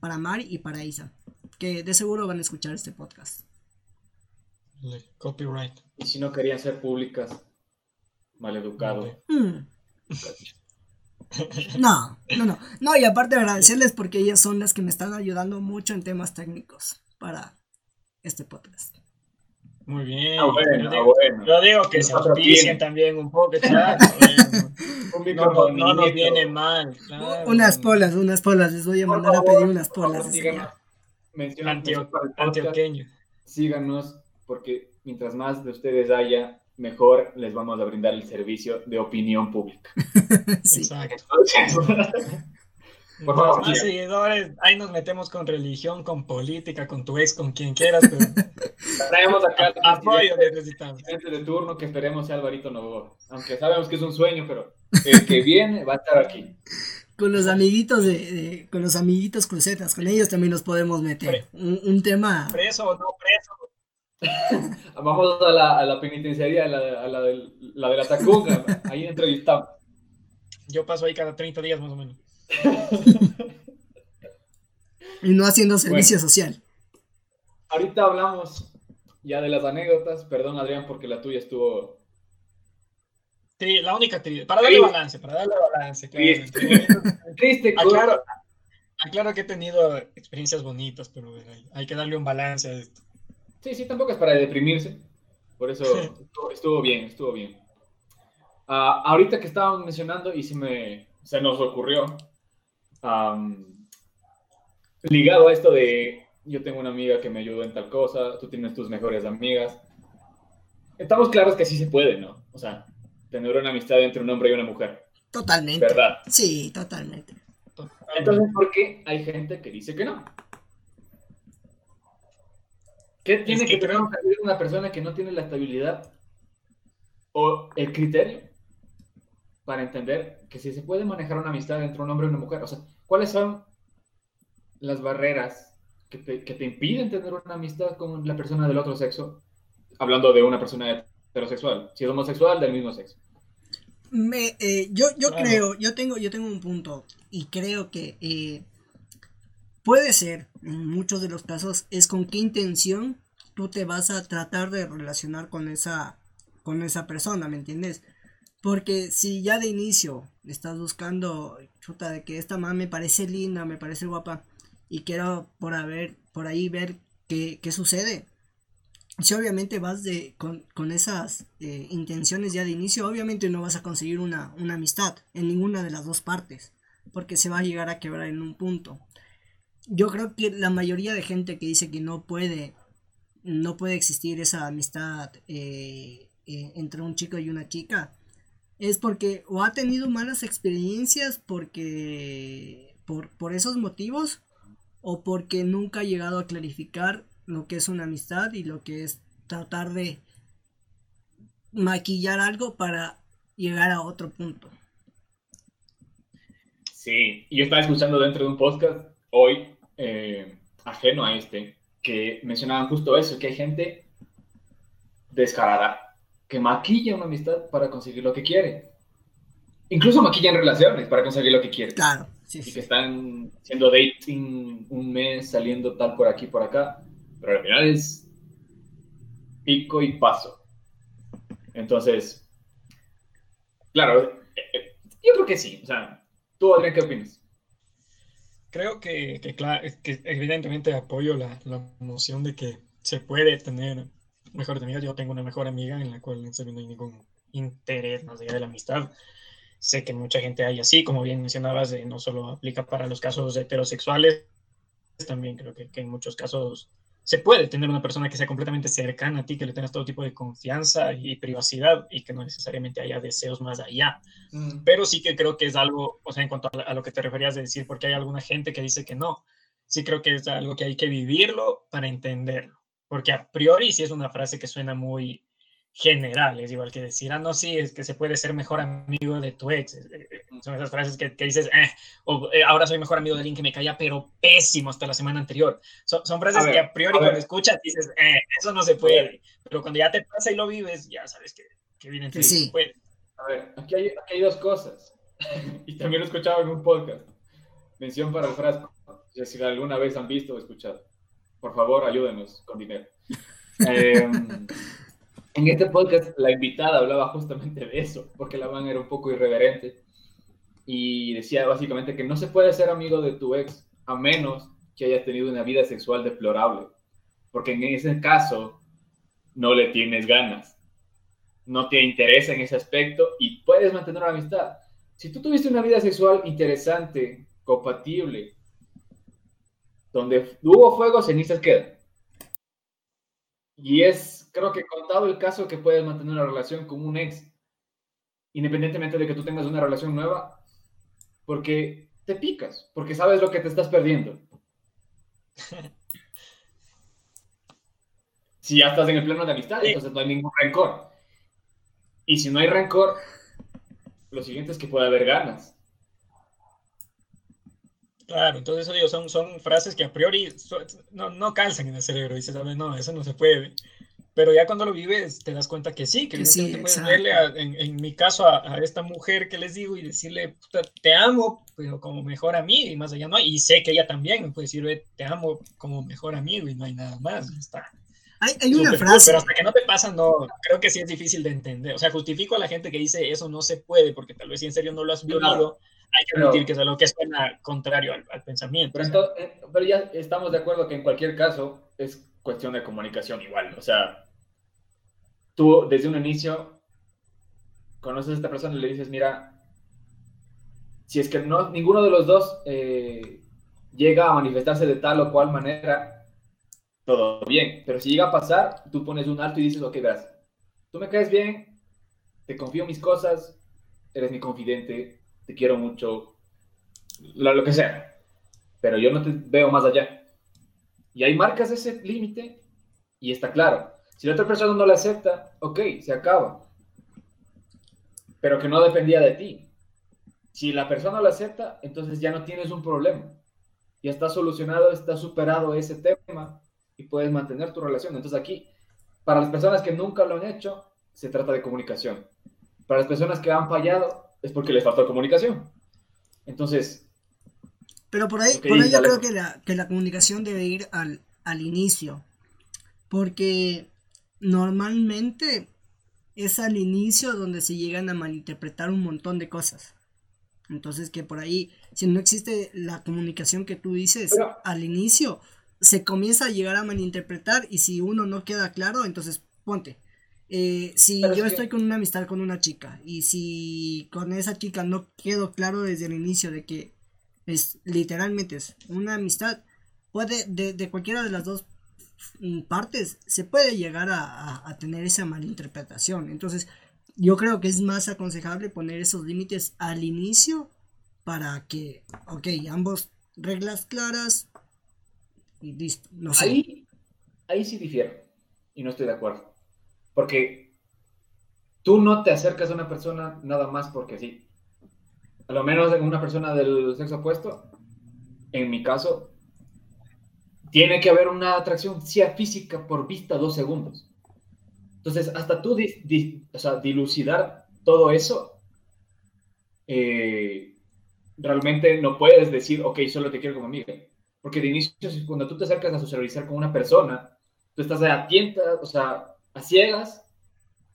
para Mari y para Isa, que de seguro van a escuchar este podcast. Copyright. Y si no querían ser públicas, maleducado. Mm. No, no, no. No, y aparte agradecerles porque ellas son las que me están ayudando mucho en temas técnicos para este podcast. Muy bien. Ah, bueno, yo, digo, bueno. yo digo que se auspicien también un poco, no, no, nos viene mal. Unas polas, unas polas. Les voy a mandar a pedir unas polas. antioqueño. Síganos, porque mientras más de ustedes haya, mejor les vamos a brindar el servicio de opinión pública. Exacto. Por favor, más seguidores, ahí nos metemos con religión, con política, con tu ex, con quien quieras, pero traemos acá apoyo necesitamos. de turno que esperemos sea Alvarito Novoa. Aunque sabemos que es un sueño, pero el que viene va a estar aquí. Con los amiguitos de, con los amiguitos crucetas, con ellos también nos podemos meter. Un, tema. Preso o no preso. Vamos a la, a la penitenciaría, a la, a la, de, la de la Tacunga, ahí entrevistamos. Yo paso ahí cada 30 días más o menos. y no haciendo servicio social. Ahorita hablamos ya de las anécdotas. Perdón, Adrián, porque la tuya estuvo. Sí, la única Para darle balance, para darle balance. Triste. aclaro, aclaro que he tenido experiencias bonitas, pero hay, que darle un balance a esto. Sí, sí, tampoco es para deprimirse. Por eso estuvo, bien, estuvo bien. Ah, ahorita que estábamos mencionando y se, me, se nos ocurrió ligado a esto de yo tengo una amiga que me ayudó en tal cosa, tú tienes tus mejores amigas. Estamos claros que sí se puede, ¿no? O sea, tener una amistad entre un hombre y una mujer. Totalmente. ¿Verdad? Sí, totalmente. Entonces, ¿por qué hay gente que dice que no? ¿Qué tiene que, tener una persona que no tiene la estabilidad o el criterio para entender que si se puede manejar una amistad entre un hombre y una mujer? O sea, ¿cuáles son las barreras que te, impiden tener una amistad con la persona del otro sexo? Hablando de una persona heterosexual, si es homosexual, del mismo sexo. Me, eh, yo yo creo, yo tengo, yo tengo un punto y creo que eh, puede ser, en muchos de los casos, es con qué intención tú te vas a tratar de relacionar con esa, con esa persona, ¿me entiendes? Porque si ya de inicio estás buscando, chuta, de que esta mamá me parece linda, me parece guapa, y quiero por, haber, por ahí ver qué, qué sucede. Si obviamente vas de, con, con esas eh, intenciones ya de inicio, obviamente no vas a conseguir una, una amistad en ninguna de las dos partes, porque se va a llegar a quebrar en un punto. yo creo que la mayoría de gente que dice que no puede, no puede existir esa amistad eh, eh, entre un chico y una chica, es porque o ha tenido malas experiencias porque por, por esos motivos o porque nunca ha llegado a clarificar lo que es una amistad y lo que es tratar de maquillar algo para llegar a otro punto. Sí, yo estaba escuchando dentro de un podcast hoy, eh, ajeno a este, que mencionaban justo eso, que hay gente descarada que maquilla una amistad para conseguir lo que quiere. Incluso maquilla en relaciones para conseguir lo que quiere. Claro. Sí, y que están haciendo dating un mes, saliendo tal por aquí, por acá, pero al final es pico y paso. Entonces, claro, eh, eh, yo creo que sí. O sea, ¿Tú, Adrián, qué opinas? Creo que, que, que evidentemente apoyo la, la, noción de que se puede tener mejores amigas. Yo tengo una mejor amiga en la cual en serio no hay ningún interés más allá de la amistad. Sé que mucha gente hay así, como bien mencionabas, no solo aplica para los casos heterosexuales, también creo que, que en muchos casos se puede tener una persona que sea completamente cercana a ti, que le tengas todo tipo de confianza y privacidad y que no necesariamente haya deseos más allá. Mm. Pero sí que creo que es algo, o sea, en cuanto a, lo que te referías de decir, porque hay alguna gente que dice que no, sí creo que es algo que hay que vivirlo para entenderlo, porque a priori sí es una frase que suena muy, general, es igual que decir, ah, no, sí, es que se puede ser mejor amigo de tu ex. Son esas frases que, dices, eh, o eh, ahora soy mejor amigo de alguien que me caía, pero pésimo hasta la semana anterior. son frases que a priori cuando escuchas dices, eh, eso no se puede. Pero cuando ya te pasa y lo vives, ya sabes que, que evidentemente sí. se puede. A ver, aquí hay, aquí hay dos cosas. y también lo escuchaba en un podcast. Mención para el frasco. Si alguna vez han visto o escuchado. Por favor, ayúdenos con dinero. Eh, en este podcast la invitada hablaba justamente de eso, porque la man era un poco irreverente y decía básicamente que no se puede ser amigo de tu ex a menos que hayas tenido una vida sexual deplorable, porque en ese caso no le tienes ganas, no te interesa en ese aspecto y puedes mantener una amistad. Si tú tuviste una vida sexual interesante, compatible, donde hubo fuego, cenizas quedan. Y es, creo que contado el caso que puedes mantener una relación con un ex, independientemente de que tú tengas una relación nueva, porque te picas, porque sabes lo que te estás perdiendo. si ya estás en el plano de amistad, entonces no hay ningún rencor. Y si no hay rencor, lo siguiente es que puede haber ganas. Claro, entonces eso digo, son, son frases que a priori no, no calzan en el cerebro. Dices, no, eso no se puede. Pero ya cuando lo vives te das cuenta que sí, que, que sí, puedes verle, en, en, mi caso, a, esta mujer que les digo y decirle, te amo, pero como mejor amigo y más allá no Y sé que ella también me puede decir, te amo como mejor amigo y no hay nada más. Está. Hay, hay una frase. pero hasta que no te pasa, no, creo que sí es difícil de entender. O sea, justifico a la gente que dice eso no se puede, porque tal vez si en serio no lo has vivido hay que admitir que es algo que suena contrario al, pensamiento. Pero, eh, pero, ya estamos de acuerdo que en cualquier caso es cuestión de comunicación igual. O sea, tú desde un inicio conoces a esta persona y le dices, mira, si es que no, ninguno de los dos eh, llega a manifestarse de tal o cual manera, todo bien. Pero si llega a pasar, tú pones un alto y dices, ok, verás, tú me caes bien, te confío mis cosas, eres mi confidente, te quiero mucho, lo, que sea, pero yo no te veo más allá. Y hay marcas ese límite y está claro. Si la otra persona no lo acepta, ok, se acaba. Pero que no dependía de ti. Si la persona lo acepta, entonces ya no tienes un problema. Ya está solucionado, está superado ese tema y puedes mantener tu relación. Entonces aquí, para las personas que nunca lo han hecho, se trata de comunicación. Para las personas que han fallado, es porque les falta comunicación. Entonces... Pero por ahí, por ahí yo creo que la, que la comunicación debe ir al, al inicio. Porque normalmente es al inicio donde se llegan a malinterpretar un montón de cosas. Entonces que por ahí, si no existe la comunicación que tú dices al inicio, se comienza a llegar a malinterpretar y si uno no queda claro, entonces ponte, eh, si yo estoy con una amistad con una chica y si con esa chica no quedo claro desde el inicio de que es literalmente es una amistad, puede, de, de cualquiera de las dos mm, partes, se puede llegar a, a, tener esa malinterpretación. Entonces, yo creo que es más aconsejable poner esos límites al inicio para que, ok, ambos reglas claras y listo. No sé. Ahí, ahí sí difiero y no estoy de acuerdo. Porque tú no te acercas a una persona nada más porque sí. A lo menos en una persona del sexo opuesto, en mi caso, tiene que haber una atracción sea física por vista dos segundos. Entonces, hasta tú o sea, dilucidar todo eso, eh, realmente no puedes decir, ok, solo te quiero como amiga. Porque de inicio, cuando tú te acercas a socializar con una persona, tú estás a tienta, o sea, a ciegas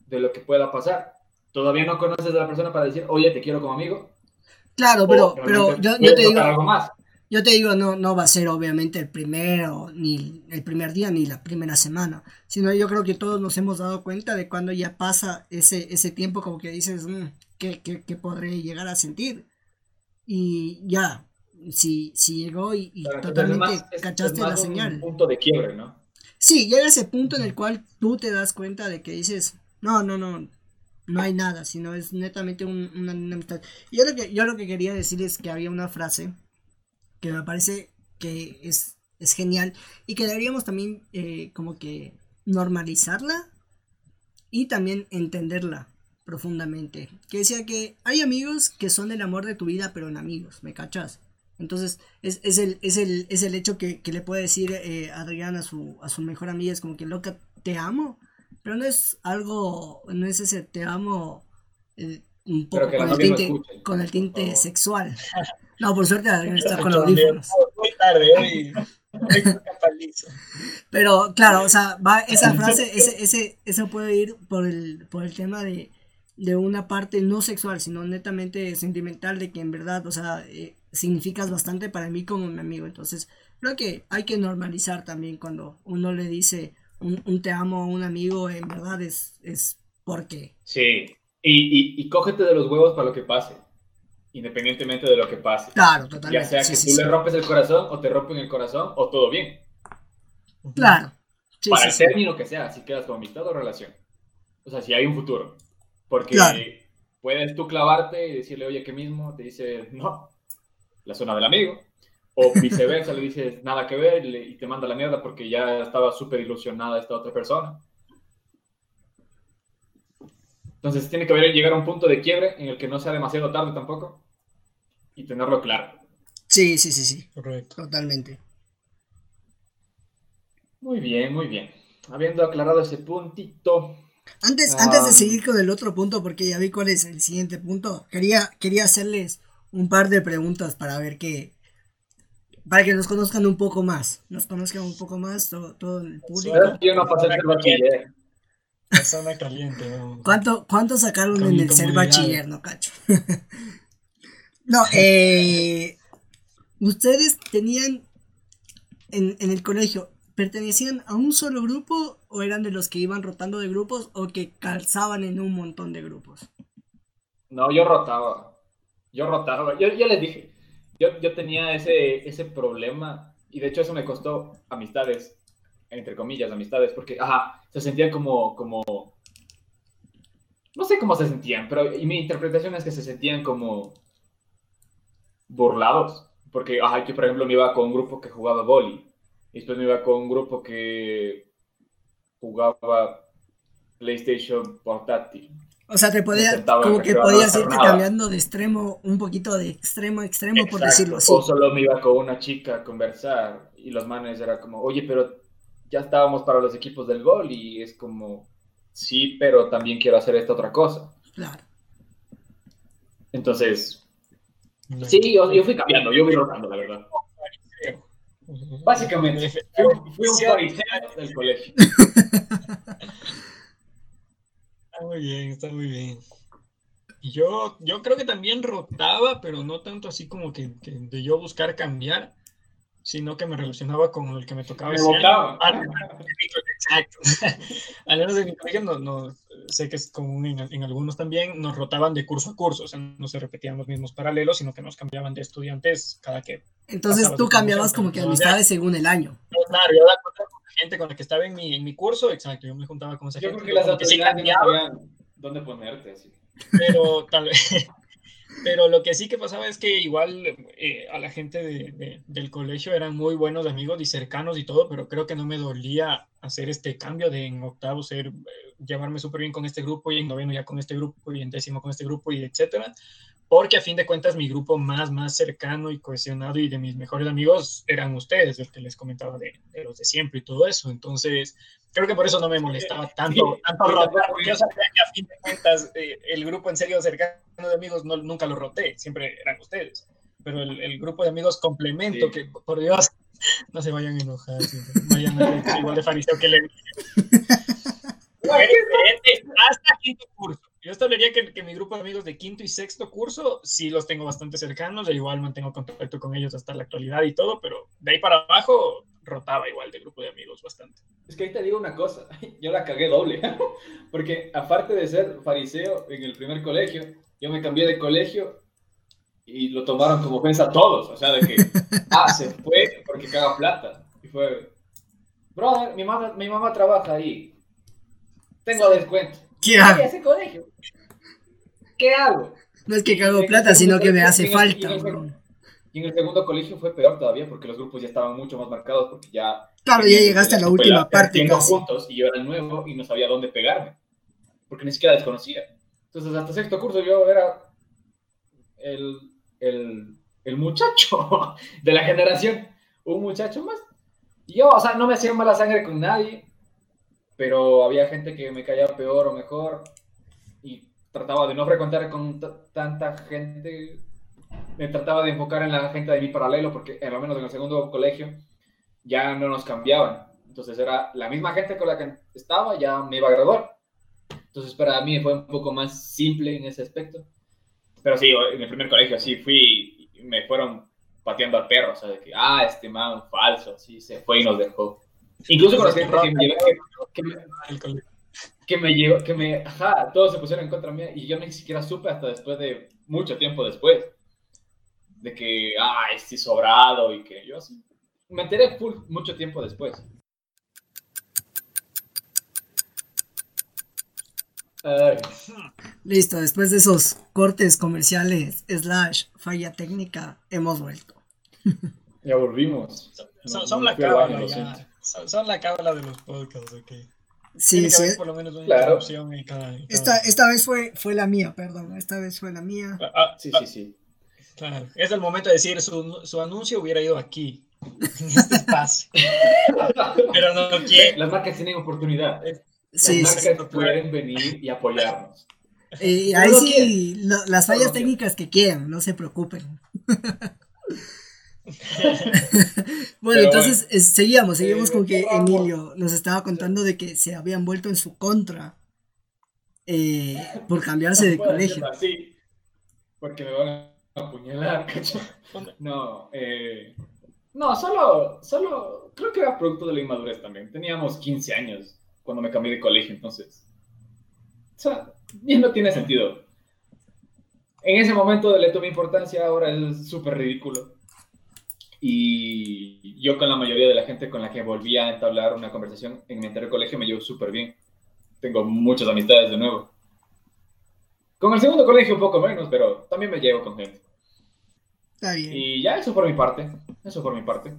de lo que pueda pasar. Todavía no conoces a la persona para decir, oye, te quiero como amigo. Claro, pero, pero yo, yo te digo, algo más. Yo te digo, no, no va a ser obviamente el primero, ni el primer día, ni la primera semana, sino yo creo que todos nos hemos dado cuenta de cuando ya pasa ese, ese tiempo como que dices, mm, ¿qué, qué, podré llegar a sentir? Y ya, si, si llegó y, totalmente cachaste la señal. Un punto de quiebre, ¿no? Sí, llega ese punto en el cual tú te das cuenta de que dices, no, no, no, no hay nada, sino es netamente una, amistad. Yo lo, que, yo lo que quería decir es que había una frase que me parece que es, es genial y que deberíamos también eh, como que normalizarla y también entenderla profundamente. Que decía que hay amigos que son el amor de tu vida, pero en amigos, ¿me cachas? Entonces, es, es, el, es, el, es el hecho que, le puede decir eh, Adrián a su, a su mejor amiga, es como que loca, te amo, pero no es algo, no es ese te amo eh, un poco con el, tinte, con el tinte sexual. No, por suerte está con audífonos. Muy tarde, hoy. Pero claro, o sea, va esa frase, ese, ese, eso puede ir por el, por el tema de, de una parte no sexual, sino netamente sentimental, de que en verdad, o sea, eh, significas bastante para mí como mi amigo. Entonces, creo que hay que normalizar también cuando uno le dice un, un te amo a un amigo, en verdad es, es porque. Sí, y, y cógete de los huevos para lo que pase independientemente de lo que pase. Claro, totalmente. Ya sea que tú le rompes el corazón o te rompen el corazón o todo bien. Claro. Para el término que sea, si quedas con amistad o relación. O sea, si hay un futuro. Porque puedes tú clavarte y decirle, oye, ¿qué mismo? Te dice, no, la zona del amigo. O viceversa, le dices, nada que ver y te manda la mierda porque ya estaba súper ilusionada esta otra persona. Entonces tiene que haber, llegar a un punto de quiebre en el que no sea demasiado tarde tampoco y tenerlo claro. Sí, sí, sí, sí. Correcto. Totalmente. Muy bien, muy bien. Habiendo aclarado ese puntito. Antes, antes de seguir con el otro punto, porque ya vi cuál es el siguiente punto, quería, quería hacerles un par de preguntas para ver qué. Para que nos conozcan un poco más. Nos conozcan un poco más todo, el público. Yo no pasé el bachiller. La zona caliente. ¿Cuánto, ¿Cuánto sacaron en el ser bachiller, no cacho? No, eh, ustedes tenían en, el colegio, ¿pertenecían a un solo grupo o eran de los que iban rotando de grupos o que calzaban en un montón de grupos? No, yo rotaba. Yo rotaba. Yo, les dije, yo, yo tenía ese, ese problema y de hecho eso me costó amistades, entre comillas, amistades, porque, ajá, se sentían como, como, no sé cómo se sentían, pero y mi interpretación es que se sentían como burlados. Porque, ajá, yo por ejemplo me iba con un grupo que jugaba boli. Y después me iba con un grupo que jugaba PlayStation portátil. O sea, te podía, como que podías irte cambiando de extremo, un poquito de extremo a extremo, por decirlo así. O solo me iba con una chica a conversar y los manes era como, oye, pero ya estábamos para los equipos del gol y es como, sí, pero también quiero hacer esta otra cosa. Claro. Entonces, Sí, yo, fui cambiando, yo fui rotando, la verdad. Básicamente, fui, un fariseo del colegio. Está muy bien, está muy bien. Yo, yo creo que también rotaba, pero no tanto así como que, de yo buscar cambiar, sino que me relacionaba con el que me tocaba. Me votaba. Ah, exacto. Al menos en mi colegio no, sé que es común en, algunos también, nos rotaban de curso a curso, o sea, no se repetían los mismos paralelos, sino que nos cambiaban de estudiantes cada que... Entonces tú cambiabas como que amistades según el año. Claro, yo daba con gente con la que estaba en mi, en mi curso, exacto, yo me juntaba con esa yo gente. Yo creo que las autoridades no dónde ponerte, así. Pero tal vez... Pero lo que sí que pasaba es que igual eh, a la gente de, del colegio eran muy buenos amigos y cercanos y todo, pero creo que no me dolía hacer este cambio de en octavo ser, eh, llevarme súper bien con este grupo y en noveno ya con este grupo y en décimo con este grupo y etcétera, porque a fin de cuentas mi grupo más, más cercano y cohesionado y de mis mejores amigos eran ustedes, el que les comentaba de, de los de siempre y todo eso. Entonces, creo que por eso no me molestaba tanto, tanto rotar, porque yo sabía que a fin de cuentas eh, el grupo en serio cercano de amigos no, nunca lo roté, siempre eran ustedes. Pero el, el grupo de amigos complemento, que por Dios, no se vayan a enojar, vayan a igual de fariseo que le hasta quinto curso. Yo establecería que, que mi grupo de amigos de quinto y sexto curso sí los tengo bastante cercanos, e igual mantengo contacto con ellos hasta la actualidad y todo, pero de ahí para abajo rotaba igual de grupo de amigos bastante. Es que ahí te digo una cosa, yo la cagué doble, porque aparte de ser fariseo en el primer colegio, yo me cambié de colegio y lo tomaron como ofensa todos, o sea, de que, ah, se fue porque caga plata. Y fue, brother, mi mamá, mi mamá trabaja ahí, tengo descuento. ¿Qué hago? ese colegio? ¿Qué hago? No es que cago plata, sino que me hace falta. Y en el segundo colegio fue peor todavía porque los grupos ya estaban mucho más marcados porque ya... Claro, ya llegaste a la última parte. juntos y yo era el nuevo y no sabía dónde pegarme porque ni siquiera desconocía. Entonces hasta sexto curso yo era el, el, el muchacho de la generación, un muchacho más. Y yo, o sea, no me hacía mala sangre con nadie, pero había gente que me caía peor o mejor y trataba de no frecuentar con tanta gente me trataba de enfocar en la gente de mi paralelo, porque en menos en el segundo colegio ya no nos cambiaban. Entonces era la misma gente con la que estaba, ya me iba a graduar. Entonces para mí fue un poco más simple en ese aspecto. Pero sí, en el primer colegio sí fui, me fueron pateando al perro, o sea, de que, ah, este man falso, así se fue y nos dejó. Incluso con la gente que me llevó, que, me, que me llevó, que me, ajá, todos se pusieron en contra mía y yo ni siquiera supe hasta después de, mucho tiempo después de que, ah, estoy sobrado y que yo así. Me enteré mucho tiempo después. Listo, después de esos cortes comerciales slash falla técnica, hemos vuelto. Ya volvimos. Son, la cábala, son, la cábala de los podcasts, ok. Sí, sí. Por lo menos una claro. y cada, Esta, esta vez fue, fue la mía, perdón. Esta vez fue la mía. Ah, ah sí, sí, sí. Claro, es el momento de decir, su, su anuncio hubiera ido aquí, en este espacio. Pero no quiere. Las marcas tienen oportunidad. Sí, las marcas pueden venir y apoyarnos. Y ahí sí, las fallas técnicas que quieran, no se preocupen. bueno, entonces seguíamos, seguíamos con que Emilio nos estaba contando de que se habían vuelto en su contra eh, por cambiarse de colegio. Porque me van a apuñalar. No, eh, no, solo, solo, creo que era producto de la inmadurez también. Teníamos 15 años cuando me cambié de colegio, entonces, o sea, ya no tiene sentido. En ese momento le tomé importancia, ahora es súper ridículo. Y yo con la mayoría de la gente con la que volví a entablar una conversación en mi anterior colegio me llevo súper bien. Tengo muchas amistades de nuevo. Con el segundo colegio un poco menos, pero también me llevo con gente. Y ya eso por mi parte. Eso por mi parte.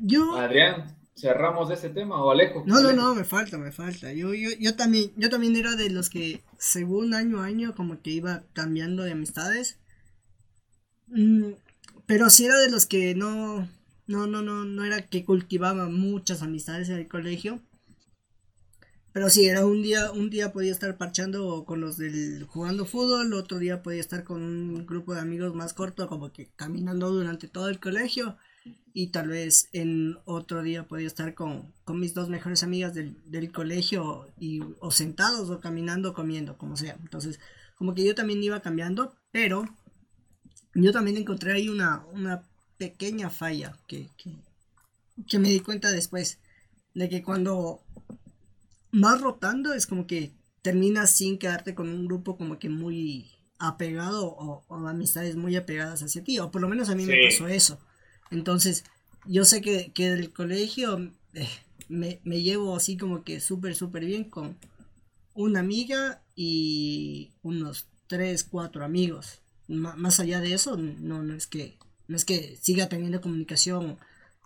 Yo. Adrián, cerramos de ese tema o Alejo. No, no, no, me falta, me falta. Yo, yo, yo también, yo también era de los que según año a año como que iba cambiando de amistades. Pero sí era de los que no, no, no, no, no era que cultivaba muchas amistades en el colegio. Pero sí, era un día, un día podía estar parchando con los del jugando fútbol, otro día podía estar con un grupo de amigos más corto, como que caminando durante todo el colegio, y tal vez en otro día podía estar con, mis dos mejores amigas del, colegio, y, o sentados, o caminando, comiendo, como sea. Entonces, como que yo también iba cambiando, pero yo también encontré ahí una, una pequeña falla que, que me di cuenta después, de que cuando más rotando es como que terminas sin quedarte con un grupo como que muy apegado o, amistades muy apegadas hacia ti, o por lo menos a mí me pasó eso. Entonces, yo sé que, que del colegio eh, me, me, llevo así como que súper, súper bien con una amiga y unos tres, cuatro amigos. Más allá de eso, no, no es que no es que siga teniendo comunicación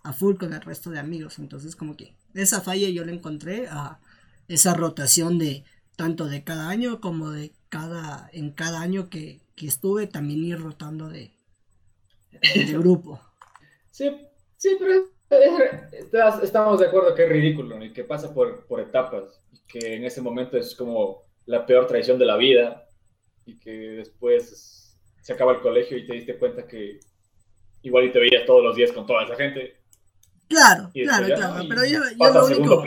a full con el resto de amigos. Entonces, como que esa falla yo la encontré a esa rotación de tanto de cada año como de cada en cada año que, estuve también ir rotando de, de, grupo. Sí, sí, pero estamos de acuerdo que es ridículo y que pasa por, por etapas y que en ese momento es como la peor traición de la vida y que después se acaba el colegio y te diste cuenta que igual y te veías todos los días con toda esa gente. Claro, claro, claro, pero yo, yo lo único,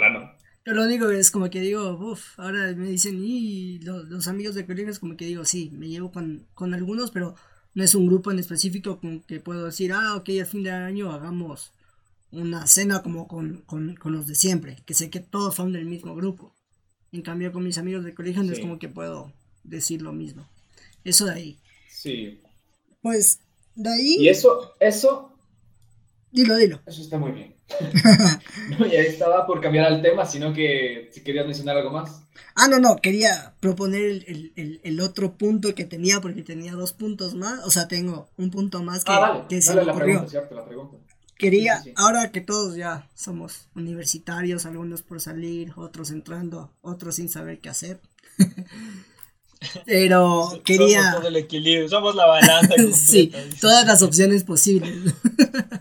Yo lo único es como que digo, uff, ahora me dicen, y los, amigos de colegio es como que digo, sí, me llevo con, con algunos, pero no es un grupo en específico con que puedo decir, ah, ok, al fin de año hagamos una cena como con, con, con, los de siempre, que sé que todos son del mismo grupo. En cambio, con mis amigos de colegio no es como que puedo decir lo mismo. Eso de ahí. Sí. Pues de ahí. Y eso, eso. Dilo, dilo. Eso está muy bien. no, ya estaba por cambiar el tema, sino que si querías mencionar algo más. Ah, no, no, quería proponer el, el, el, otro punto que tenía, porque tenía dos puntos más. O sea, tengo un punto más que, ah, que se me la pregunta, cierto, la pregunta. Quería, ahora que todos ya somos universitarios, algunos por salir, otros entrando, otros sin saber qué hacer. Pero quería. Somos todo el equilibrio, somos la balanza. sí, todas las opciones posibles.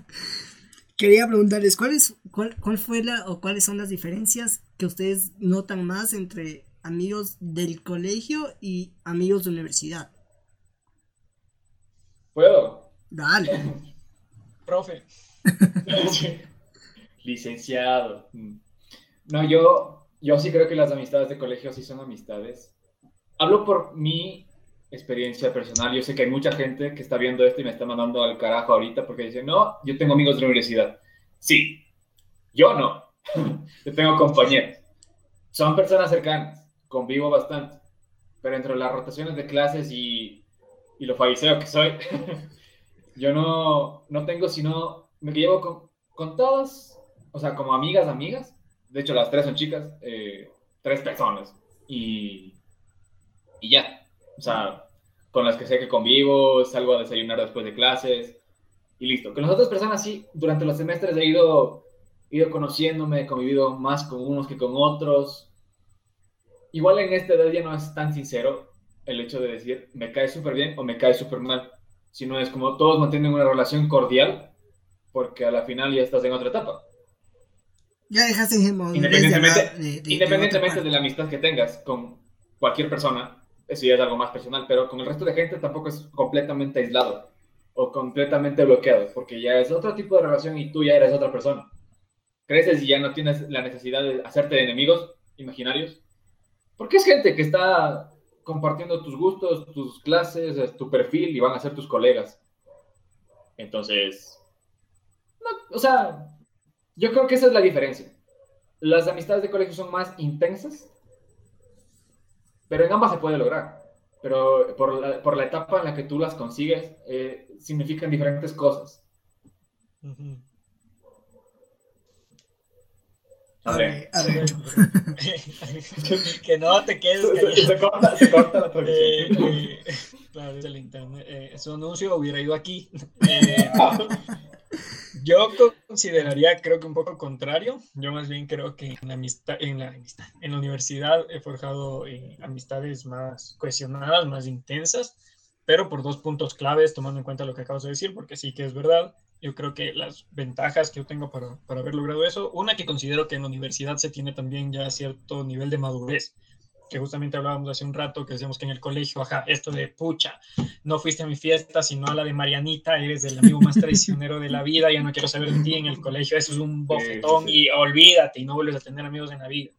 quería preguntarles, ¿cuál, es, cuál, ¿cuál fue la o cuáles son las diferencias que ustedes notan más entre amigos del colegio y amigos de universidad? ¿Puedo? Dale. Profe. Licenciado. No, yo, yo sí creo que las amistades de colegio sí son amistades hablo por mi experiencia personal. Yo sé que hay mucha gente que está viendo esto y me está mandando al carajo ahorita porque dice, no, yo tengo amigos de la universidad. Sí, yo no. yo tengo compañeros. Son personas cercanas, convivo bastante. Pero entre las rotaciones de clases y, y lo fariseo que soy, yo no, no tengo sino, me llevo con, con todas, o sea, como amigas, amigas. De hecho, las tres son chicas, eh, tres personas. Y y ya. O sea, con las que sé que convivo, salgo a desayunar después de clases y listo. Con las otras personas sí, durante los semestres he ido, ido conociéndome, he convivido más con unos que con otros. Igual en esta edad ya no es tan sincero el hecho de decir me cae súper bien o me cae súper mal, sino es como todos mantienen una relación cordial porque a la final ya estás en otra etapa. Ya dejaste independientemente, de, independientemente de la amistad que tengas con cualquier persona, eso ya es algo más personal, pero con el resto de gente tampoco es completamente aislado o completamente bloqueado, porque ya es otro tipo de relación y tú ya eres otra persona. Creces y ya no tienes la necesidad de hacerte de enemigos imaginarios, porque es gente que está compartiendo tus gustos, tus clases, tu perfil y van a ser tus colegas. Entonces, o sea, yo creo que esa es la diferencia. Las amistades de colegio son más intensas pero en ambas se puede lograr. Pero por la, por la etapa en la que tú las consigues, eh, significan diferentes cosas. A ver, a ver. que no te quedes. Se, se, corta, se corta la transmisión. Eh, eh, claro, es el internet. Eh, su anuncio hubiera ido aquí. Yo consideraría, creo que un poco contrario. Yo más bien creo que en la amistad, en la, en la universidad he forjado eh, amistades más cohesionadas, más intensas, pero por dos puntos claves, tomando en cuenta lo que acabas de decir, porque sí que es verdad. Yo creo que las ventajas que yo tengo para, para haber logrado eso, una que considero que en la universidad se tiene también ya cierto nivel de madurez que justamente hablábamos hace un rato, que decíamos que en el colegio, ajá, esto de pucha, no fuiste a mi fiesta, sino a la de Marianita, eres el amigo más traicionero de la vida, ya no quiero saber de ti en el colegio, eso es un bofetón y olvídate y no vuelves a tener amigos en la vida.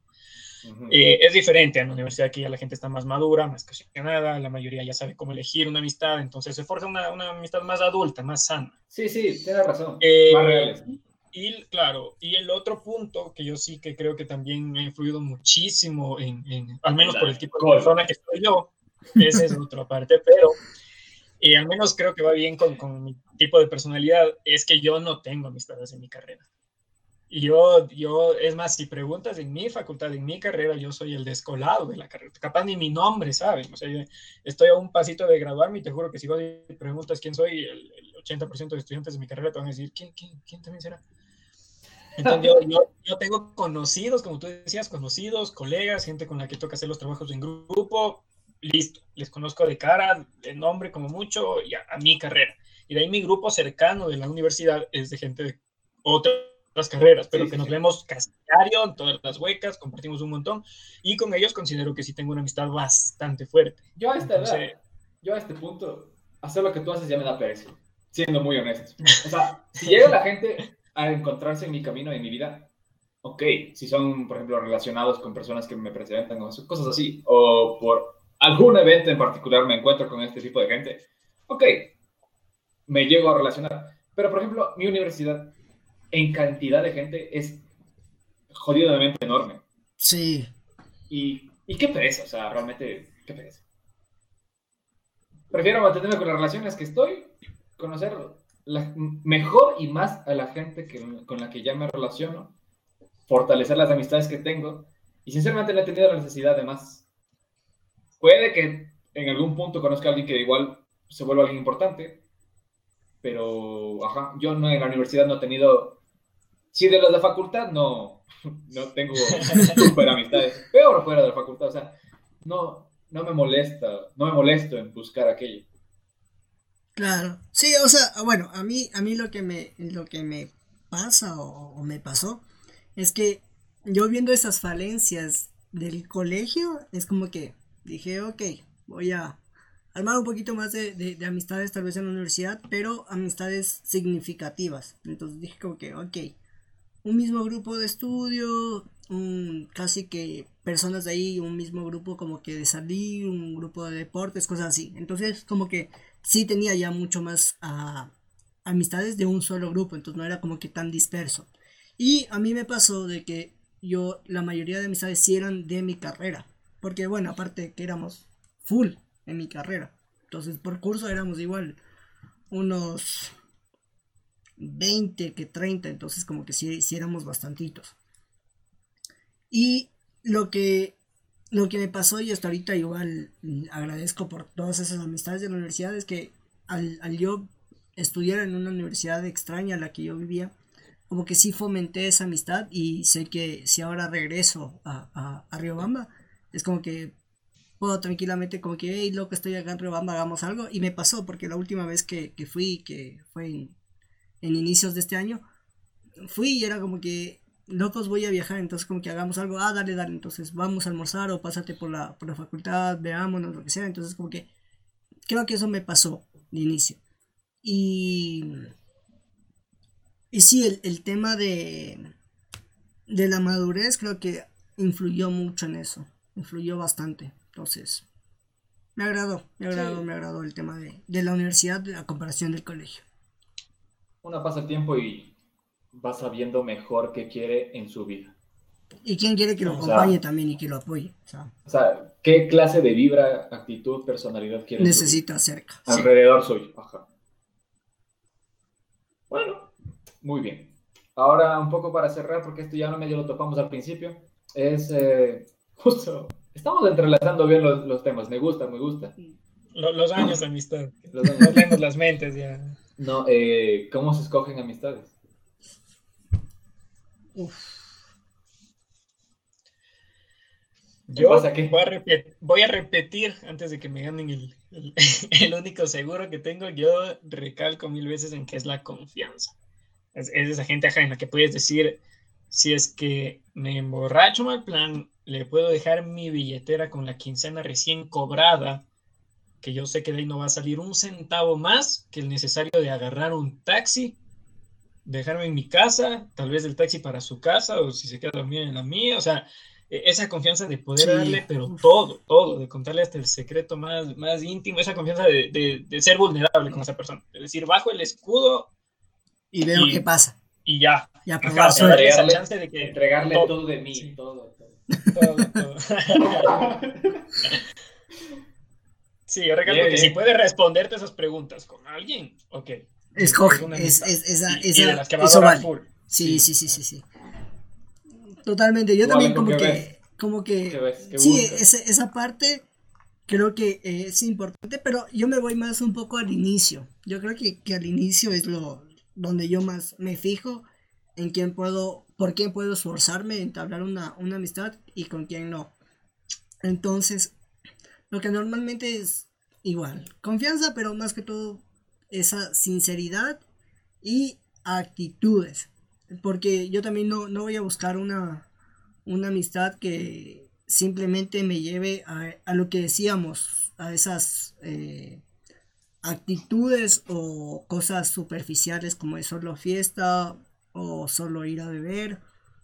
Eh, es diferente en la universidad aquí ya la gente está más madura, más cuestionada, la mayoría ya sabe cómo elegir una amistad, entonces se forja una, una amistad más adulta, más sana. Sí, sí, tienes razón. Eh, más reales y claro, y el otro punto que yo sí que creo que también ha influido muchísimo en, al menos por el tipo de persona que soy yo, esa es otra parte, pero y al menos creo que va bien con, con, mi tipo de personalidad, es que yo no tengo amistades en mi carrera. Y yo, yo, es más, si preguntas en mi facultad, en mi carrera, yo soy el descolado de la carrera. Capaz ni mi nombre, ¿saben? O sea, estoy a un pasito de graduarme y te juro que si vos preguntas quién soy, el, 80% de estudiantes de mi carrera te van a decir, ¿quién, quién, quién también será? Entonces yo, yo, yo, tengo conocidos, como tú decías, conocidos, colegas, gente con la que toca hacer los trabajos en grupo, listo, les conozco de cara, de nombre como mucho, y a, mi carrera. Y de ahí mi grupo cercano de la universidad es de gente de otras carreras, pero que nos vemos casi diario en todas las huecas, compartimos un montón, y con ellos considero que sí tengo una amistad bastante fuerte. Yo a, esta yo a este punto, hacer lo que tú haces ya me da pereza, siendo muy honesto. O sea, si llega la gente a encontrarse en mi camino, en mi vida, ok, si son, por ejemplo, relacionados con personas que me presentan o cosas así, o por algún evento en particular me encuentro con este tipo de gente, ok, me llego a relacionar. Pero, por ejemplo, mi universidad en cantidad de gente es jodidamente enorme. Sí. Y, y qué pereza, o sea, realmente, qué pereza. Prefiero mantenerme con las relaciones que estoy, conocer mejor y más a la gente que, con la que ya me relaciono, fortalecer las amistades que tengo y sinceramente no he tenido la necesidad de más Puede que en algún punto conozca a alguien que igual se vuelva alguien importante, pero ajá, yo no en la universidad no he tenido, sí de los de facultad no, no tengo super amistades, peor fuera de la facultad, o sea, no, no me molesta, no me molesto en buscar aquello. Claro, sí, o sea, bueno, a mí, a mí lo que me, lo que me pasa o me pasó es que yo viendo esas falencias del colegio, es como que dije, ok, voy a armar un poquito más de, amistades tal vez en la universidad, pero amistades significativas. Entonces dije como que, ok, un mismo grupo de estudio, un, casi que personas de ahí, un mismo grupo como que de salir, un grupo de deportes, cosas así. Entonces como que sí tenía ya mucho más ah, amistades de un solo grupo, entonces no era como que tan disperso. Y a mí me pasó de que yo, la mayoría de amistades sí eran de mi carrera. Porque bueno, aparte que éramos full en mi carrera. Entonces por curso éramos igual unos 20 que 30. Entonces como que sí, éramos bastantitos. Y lo que, lo que me pasó y hasta ahorita igual agradezco por todas esas amistades de la universidad es que al, yo estudiar en una universidad extraña a la que yo vivía, como que sí fomenté esa amistad y sé que si ahora regreso a, a, a Riobamba, es como que puedo tranquilamente como que, hey, loco, estoy acá en Riobamba, hagamos algo. Y me pasó porque la última vez que, fui, que fue en, inicios de este año, fui y era como que, locos, voy a viajar, entonces como que hagamos algo, ah, dale, dale, entonces vamos a almorzar o pásate por la, por la facultad, veámonos, lo que sea. Entonces como que, creo que eso me pasó de inicio. Y, y sí, el, el tema de, de la madurez creo que influyó mucho en eso influyó bastante. Entonces, me agradó, me agradó, me agradó el tema de, de la universidad de la comparación del colegio. Uno pasa el tiempo y va sabiendo mejor qué quiere en su vida. Y quién quiere que lo acompañe también y que lo apoye. O sea, ¿qué clase de vibra, actitud, personalidad quiere? Necesita cerca. Alrededor suyo. Ajá. Bueno, muy bien. Ahora un poco para cerrar, porque esto ya no medio lo topamos al principio, es eh, Justo. Estamos entrelazando bien los, los temas. Me gusta, me gusta. Los, años de amistad. Los años. leemos las mentes ya. No, eh, ¿cómo se escogen amistades? Uf. Yo voy a, repetir, voy a, repetir, antes de que me ganen el, el, el, único seguro que tengo, yo recalco mil veces en que es la confianza. Es, es esa gente ajena que puedes decir, si es que me emborracho mal plan, le puedo dejar mi billetera con la quincena recién cobrada, que yo sé que de ahí no va a salir un centavo más que el necesario de agarrar un taxi, dejarme en mi casa, tal vez el taxi para su casa, o si se queda dormido en la mía, o sea, e-, esa confianza de poder darle, pero todo, todo, de contarle hasta el secreto más, más íntimo, esa confianza de, de, ser vulnerable con esa persona, es decir, bajo el escudo. Y veo qué pasa. Y ya, y a probar. Entregarle, chance de que entregarle todo, de mí, todo, todo. todo, Sí, yo recuerdo que si puede responderte esas preguntas con alguien, ok. Escoge, es, es, esa, esa, eso vale. Sí, sí, sí, sí, sí. Totalmente, yo también como que, como que, sí, esa, esa parte creo que es importante, pero yo me voy más un poco al inicio. Yo creo que, que al inicio es lo donde yo más me fijo en quién puedo, por quién puedo esforzarme, entablar una, una amistad y con quién no. Entonces, lo que normalmente es igual, confianza, pero más que todo esa sinceridad y actitudes. Porque yo también no, voy a buscar una, una amistad que simplemente me lleve a, lo que decíamos, a esas eh, actitudes o cosas superficiales como es solo fiesta o solo ir a beber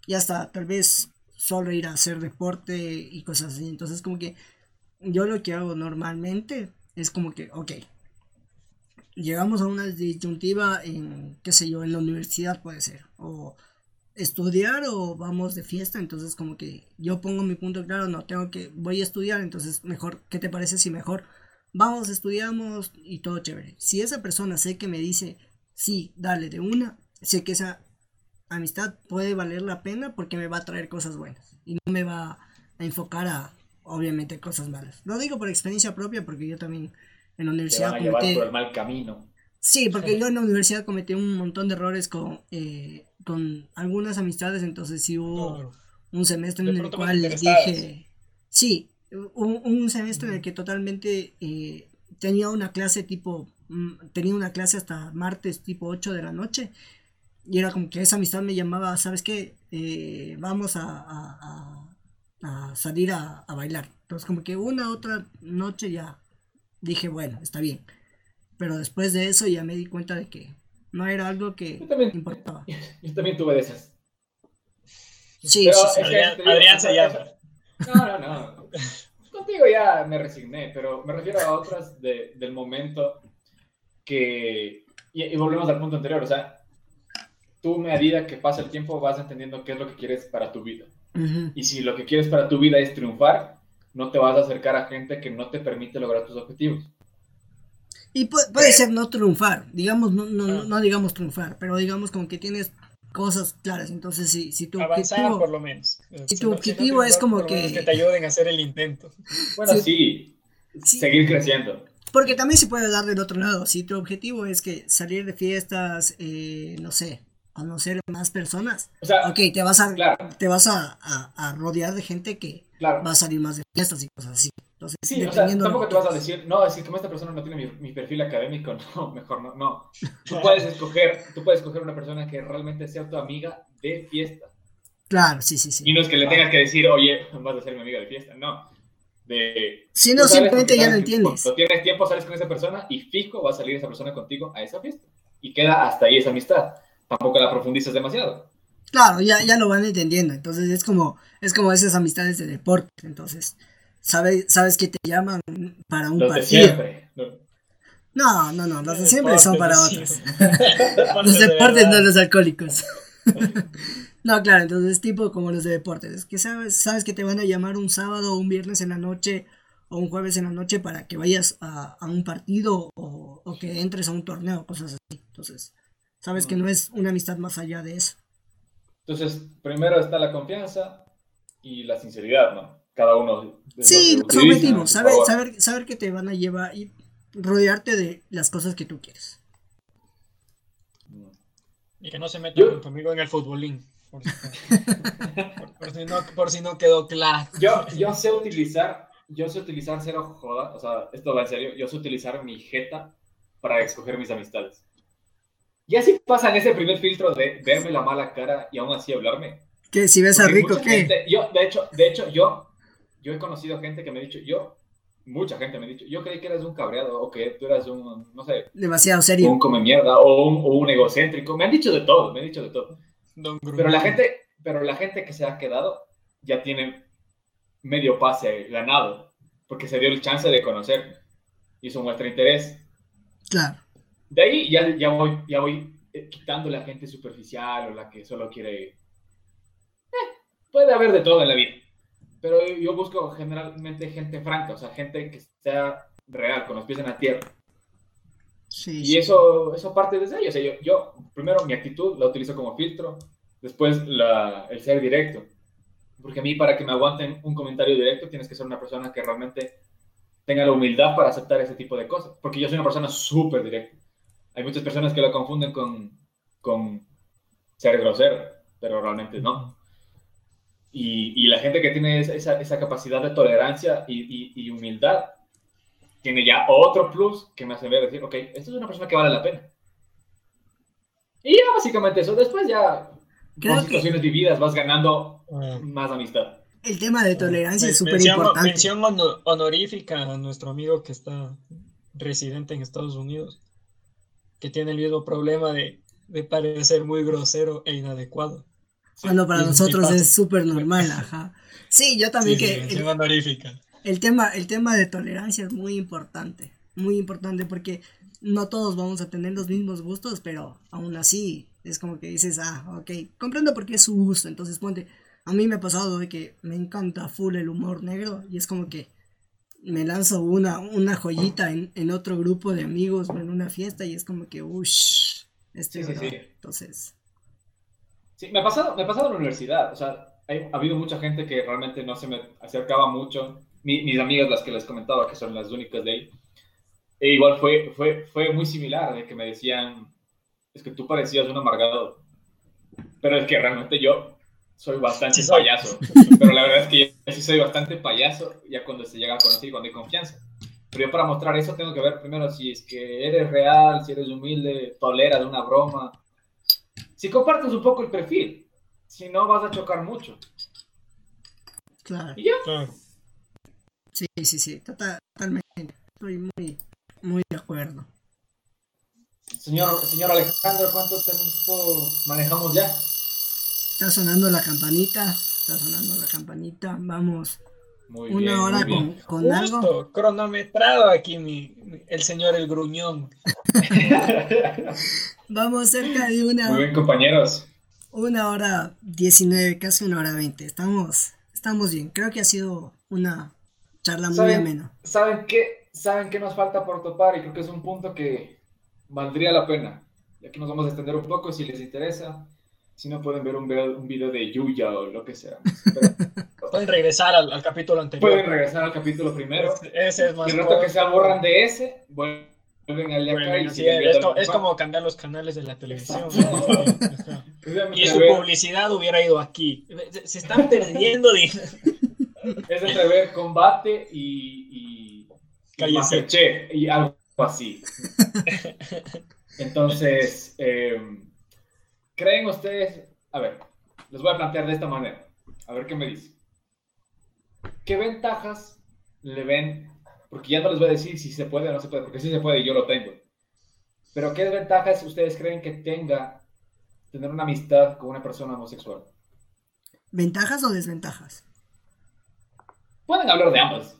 y hasta tal vez solo ir a hacer deporte y cosas así. Entonces como que yo lo que hago normalmente es como que, ok, llegamos a una disyuntiva en, qué sé yo, en la universidad puede ser, o estudiar o vamos de fiesta, entonces como que yo pongo mi punto claro, no, tengo que, voy a estudiar, entonces mejor, ¿qué te parece si mejor vamos, estudiamos y todo chévere? Si esa persona sé que me dice, sí, dale de una, sé que esa amistad puede valer la pena porque me va a traer cosas buenas y no me va a enfocar a obviamente cosas malas. Lo digo por experiencia propia porque yo también en la universidad Te van a por el mal camino. Sí, porque yo en la universidad cometí un montón de errores con, eh, con algunas amistades, entonces sí hubo un semestre en el cual dije, sí, un, un, semestre en el que totalmente eh, tenía una clase tipo, mm, tenía una clase hasta martes tipo 8 de la noche y era como que esa amistad me llamaba, ¿sabes qué? Eh, vamos a a salir a, bailar. Entonces como que una otra noche ya dije, bueno, está bien. Pero después de eso ya me di cuenta de que no era algo que importaba. Yo también tuve de esas. Sí, sí, Adrián, se llama. No, no, no. Contigo ya me resigné, pero me refiero a otras del momento que... Y, volvemos al punto anterior, o sea, tú a medida que pasa el tiempo vas entendiendo qué es lo que quieres para tu vida. Y si lo que quieres para tu vida es triunfar, no te vas a acercar a gente que no te permite lograr tus objetivos. Y puede, ser no triunfar, digamos, no, no, no, digamos triunfar, pero digamos como que tienes cosas claras. Entonces, si, si tu objetivo. por lo menos. Si, tu objetivo es como que. Que te ayuden a hacer el intento. Bueno, sí. Seguir creciendo. Porque también se puede dar del otro lado. Si tu objetivo es que salir de fiestas, eh, no sé, conocer más personas. O sea, ok, te vas a, te vas a, a, rodear de gente que va a salir más de fiestas y cosas así. Entonces, sí, o sea, tampoco te vas a decir, no, si como esta persona no tiene mi, mi, perfil académico, no, mejor no, no. Tú puedes escoger, tú puedes escoger una persona que realmente sea tu amiga de fiesta. Claro, sí, sí, sí. Y no es que le tengas que decir, oye, vas a ser mi amiga de fiesta, no. De, si no, simplemente ya lo entiendes. Cuando tienes tiempo, sales con esa persona y fijo va a salir esa persona contigo a esa fiesta. Y queda hasta ahí esa amistad tampoco la profundizas demasiado. Claro, ya, ya lo van entendiendo. Entonces es como, es como esas amistades de deporte. Entonces, sabes, sabes que te llaman para un partido. siempre. No, no, no, los de siempre son para otros. los deportes, no los alcohólicos. no, claro, entonces tipo como los de deportes. Es que sabes, sabes que te van a llamar un sábado o un viernes en la noche o un jueves en la noche para que vayas a, un partido o, o, que entres a un torneo, cosas así. Entonces, Sabes que no es una amistad más allá de eso. Entonces, primero está la confianza y la sinceridad, ¿no? Cada uno. Sí, los objetivos, saber, saber, saber que te van a llevar y rodearte de las cosas que tú quieres. Y que no se metan conmigo en el futbolín. Por si, no, quedó claro. Yo, yo sé utilizar, yo sé utilizar cero joda, o sea, esto va en serio, yo sé utilizar mi jeta para escoger mis amistades. Y así pasan ese primer filtro de verme la mala cara y aún así hablarme. ¿Qué? Si ves a Rico, ¿qué? yo, de hecho, de hecho, yo, yo he conocido gente que me ha dicho, yo, mucha gente me ha dicho, yo creí que eras un cabreado o que tú eras un, no sé. Demasiado serio. Un come mierda o un, o un egocéntrico. Me han dicho de todo, me han dicho de todo. Pero la gente, pero la gente que se ha quedado ya tiene medio pase ganado, porque se dio el chance de conocer y eso muestra interés. Claro de ahí ya, ya, voy, ya voy eh, quitando la gente superficial o la que solo quiere... Eh, puede haber de todo en la vida, pero yo busco generalmente gente franca, o sea, gente que sea real, con los pies en la tierra. Sí, y Eso, eso parte desde ahí. O sea, yo, yo, primero mi actitud la utilizo como filtro, después la, el ser directo. Porque a mí, para que me aguanten un comentario directo, tienes que ser una persona que realmente tenga la humildad para aceptar ese tipo de cosas. Porque yo soy una persona súper directa. Hay muchas personas que lo confunden con, con ser grosero, pero realmente no. Y, y la gente que tiene esa, esa capacidad de tolerancia y, y, humildad tiene ya otro plus que me hace ver decir, ok, esto es una persona que vale la pena. Y ya básicamente eso. Después ya, con situaciones vividas, vas ganando ah. más amistad. El tema de tolerancia es súper importante. Mención honorífica a nuestro amigo que está residente en Estados Unidos, que tiene el mismo problema de, de parecer muy grosero e inadecuado. Cuando para nosotros es súper normal, ajá. Sí, yo también que... el, honorífica. El tema, el tema de tolerancia es muy importante, muy importante porque no todos vamos a tener los mismos gustos, pero aún así es como que dices, ah, ok, comprendo por qué es su gusto, entonces ponte, a mí me ha pasado de que me encanta full el humor negro y es como que me lanzo una, una joyita en, otro grupo de amigos en una fiesta y es como que, uff, este sí, sí, sí. Entonces... Sí, me ha, pasado, me ha pasado en la universidad, o sea, ha habido mucha gente que realmente no se me acercaba mucho, mis amigas las que les comentaba, que son las únicas de ahí, e igual fue, fue, fue muy similar, de que me decían, es que tú parecías un amargado, pero es que realmente yo soy bastante payaso. Pero la verdad es que yo sí soy bastante payaso ya cuando se llega a conocer y cuando hay confianza. Pero yo para mostrar eso tengo que ver primero si es que eres real, si eres humilde, toleras una broma. Si compartes un poco el perfil, si no vas a chocar mucho. Claro. ¿Y ya? Sí, sí, sí, totalmente. Estoy muy, muy de acuerdo. Señor, señor Alejandro, ¿cuánto tiempo manejamos ya? Está sonando la campanita. Está sonando la campanita. Vamos. una hora con, con algo. Cronometrado aquí mi, el señor el gruñón. Vamos cerca de una. Muy bien, compañeros. Una hora diecinueve, casi una hora veinte. Estamos, estamos bien. Creo que ha sido una charla muy amena. ¿Saben qué? ¿Saben qué nos falta por topar? Y creo que es un punto que valdría la pena. Y aquí nos vamos a extender un poco si les interesa. Si no pueden ver un video, un video de Yuya o lo que sea. pueden regresar al, al, capítulo anterior. Pueden regresar al capítulo primero. Ese, es más. Y el rato que se aborran de ese, vuelven al de acá y sí, es, como cambiar los canales de la televisión. y su publicidad hubiera ido aquí. Se están perdiendo. es entre ver combate y, y, y algo así. Entonces, eh, ¿Creen ustedes? A ver, les voy a plantear de esta manera. A ver qué me dice. ¿Qué ventajas le ven? Porque ya no les voy a decir si se puede o no se puede, porque sí se puede y yo lo tengo. Pero ¿qué ventajas ustedes creen que tenga tener una amistad con una persona homosexual? ¿Ventajas o desventajas? Pueden hablar de ambas.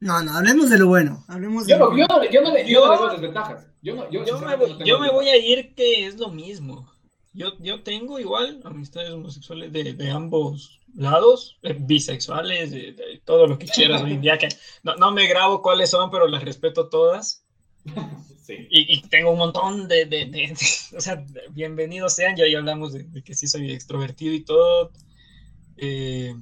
No, no, hablemos de lo bueno. Hablemos yo, no, yo, no, yo, no, le, yo, veo desventajas. Yo, yo, me voy, yo me voy a ir que es lo mismo. Yo, yo tengo igual amistades homosexuales de, de ambos lados, eh, bisexuales, de, todo lo que quieras hoy en día. Que no, no, me grabo cuáles son, pero las respeto todas. Sí. Y, y, tengo un montón de, de, O sea, bienvenidos sean. Ya, ya hablamos de, que sí soy extrovertido y todo. Eh,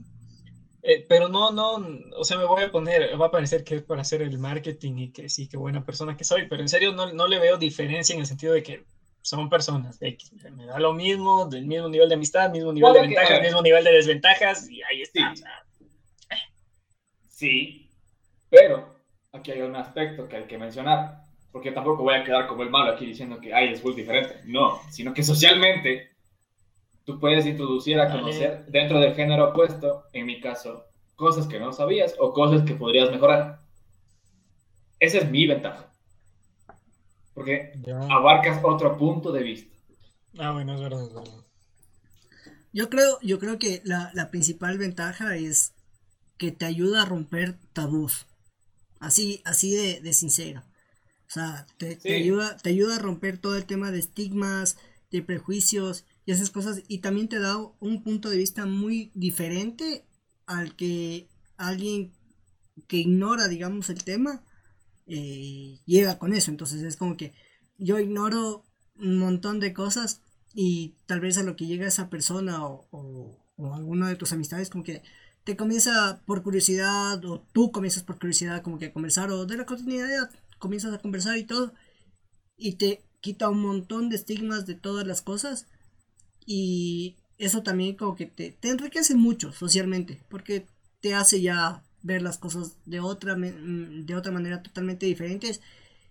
eh, pero no, no, o sea, me voy a poner, va a parecer que es para hacer el marketing y que sí, qué buena persona que soy, pero en serio no, no le veo diferencia en el sentido de que son personas X, me da lo mismo, del mismo nivel de amistad, mismo nivel de ventajas, mismo nivel de desventajas, y ahí está. Sí. pero aquí hay un aspecto que hay que mencionar, porque tampoco voy a quedar como el malo aquí diciendo que ay, es muy diferente, no, sino que socialmente tú puedes introducir a conocer dentro del género opuesto, en mi caso, cosas que no sabías o cosas que podrías mejorar. Esa es mi ventaja. Porque abarcas otro punto de vista. Ah, bueno, es verdad, Yo creo, yo creo que la, principal ventaja es que te ayuda a romper tabús. Así, así de, de sincero. O sea, te, ayuda, te ayuda a romper todo el tema de estigmas, de prejuicios y esas cosas. Y también te da un punto de vista muy diferente al que alguien que ignora, digamos, el tema eh, llega con eso. Entonces es como que yo ignoro un montón de cosas y tal vez a lo que llega esa persona o, o, alguna de tus amistades como que te comienza por curiosidad o tú comienzas por curiosidad como que a conversar o de la cotidianidad comienzas a conversar y todo y te quita un montón de estigmas de todas las cosas y eso también como que te, te enriquece mucho socialmente porque te hace ya ver las cosas de otra, de otra manera totalmente diferentes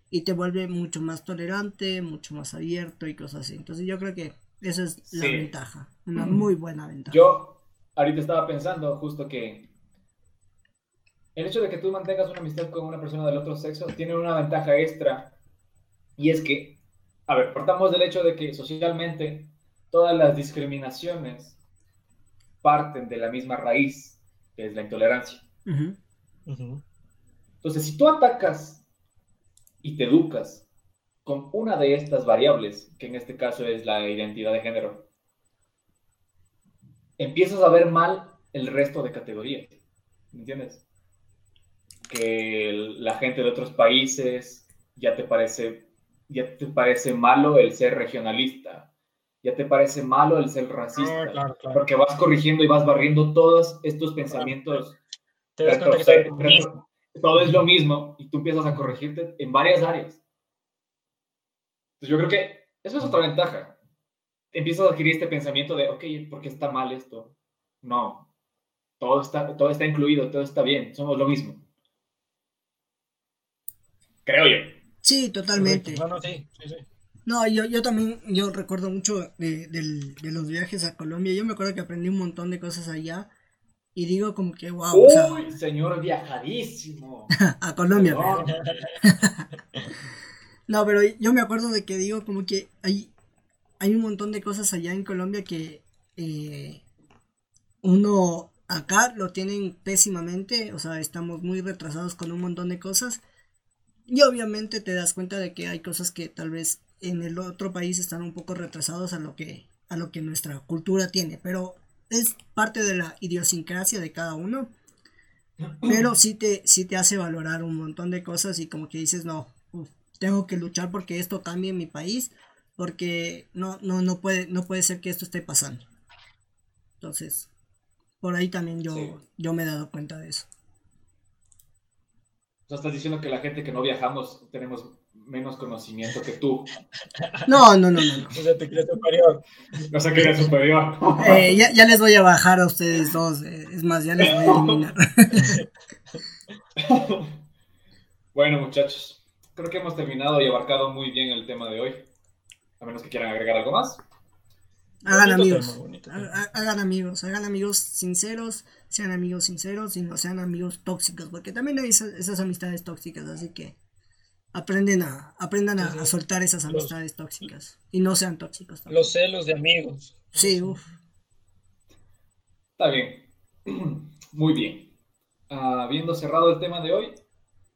y te vuelve mucho más tolerante, mucho más abierto y cosas así. Entonces yo creo que esa es la ventaja, una muy buena ventaja. Yo ahorita estaba pensando justo que el hecho de que tú mantengas una amistad con una persona del otro sexo tiene una ventaja extra y es que, a ver, partamos del hecho de que socialmente todas las discriminaciones parten de la misma raíz, que es la intolerancia. Entonces, si tú atacas y te educas con una de estas variables, que en este caso es la identidad de género, empiezas a ver mal el resto de categorías. ¿Me entiendes? Que la gente de otros países ya te parece, ya te parece malo el ser regionalista, ya te parece malo el ser racista, ah, porque vas corrigiendo y vas barriendo todos estos pensamientos todo es lo mismo y tú empiezas a corregirte en varias áreas. Entonces yo creo que eso es otra ventaja. Empiezas a adquirir este pensamiento de, ok, ¿por qué está mal esto? No, todo está, todo está incluido, todo está bien, somos lo mismo. Creo yo. Sí, totalmente. No, yo, yo también, yo recuerdo mucho de, de los viajes a Colombia. Yo me acuerdo que aprendí un montón de cosas allá y digo como que, wow. Uy, señor viajadísimo. a Colombia. no, pero yo me acuerdo de que digo como que hay, hay un montón de cosas allá en Colombia que eh, uno acá lo tienen pésimamente, o sea, estamos muy retrasados con un montón de cosas. Y obviamente te das cuenta de que hay cosas que tal vez en el otro país están un poco retrasados a lo que a lo que nuestra cultura tiene, pero es parte de la idiosincrasia de cada uno. Pero sí te, sí te hace valorar un montón de cosas y como que dices, no, tengo que luchar porque esto cambie en mi país, porque no, no, no, puede, no puede ser que esto esté pasando. Entonces, por ahí también yo, yo me he dado cuenta de eso. O estás diciendo que la gente que no viajamos tenemos menos conocimiento que tú. No, no, no, no. O sea, te crees superior. No sé qué superior. Eh, ya, ya, les voy a bajar a ustedes dos. Eh, es más, ya les voy a eliminar. bueno, muchachos. Creo que hemos terminado y abarcado muy bien el tema de hoy. A menos que quieran agregar algo más. Hagan amigos. Hagan amigos. Hagan amigos sinceros. Sean amigos sinceros y no sean amigos tóxicos. Porque también hay esas amistades tóxicas. Así que aprenden a, aprendan a, soltar esas amistades tóxicas y no sean tóxicos. Los celos de amigos. Sí, uff. Está bien. Muy bien. habiendo cerrado el tema de hoy,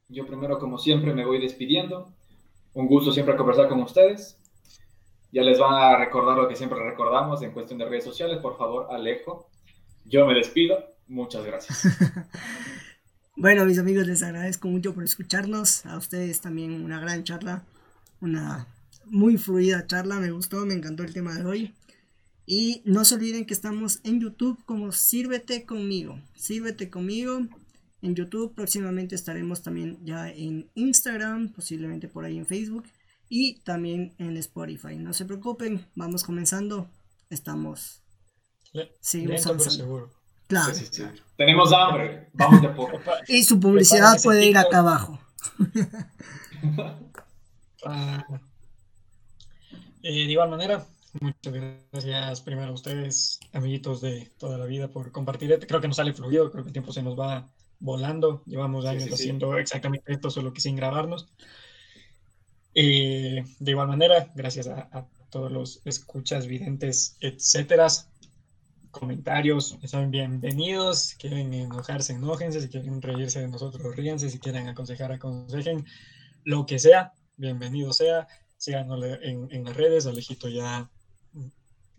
yo primero, como siempre, me voy despidiendo. Un gusto siempre conversar con ustedes. Ya les van a recordar lo que siempre recordamos en cuestión de redes sociales. Por favor, Alejo. Yo me despido. Muchas gracias. Bueno, mis amigos, les agradezco mucho por escucharnos. A ustedes también una gran charla, una muy fluida charla. Me gustó, me encantó el tema de hoy. Y no se olviden que estamos en YouTube como Sírvete conmigo. Sírvete conmigo. En YouTube próximamente estaremos también ya en Instagram, posiblemente por ahí en Facebook y también en Spotify. No se preocupen, vamos comenzando. Estamos. seguimos seguro. Claro. Tenemos hambre, vamos de poco. Y su publicidad puede ir acá abajo. Ah. Eh, de igual manera, muchas gracias primero a ustedes, amiguitos de toda la vida, por compartir. Creo que nos sale fluido, creo que el tiempo se nos va volando. Llevamos años haciendo exactamente esto, solo que sin grabarnos. Eh, de igual manera, gracias a, a, todos los escuchas, videntes, etcétera comentarios son bienvenidos. Si quieren enojarse, enójense. Si quieren reírse de nosotros, ríanse. Si quieren aconsejar, aconsejen. Lo que sea, bienvenido sea. Síganos en, en las redes, Alejito ya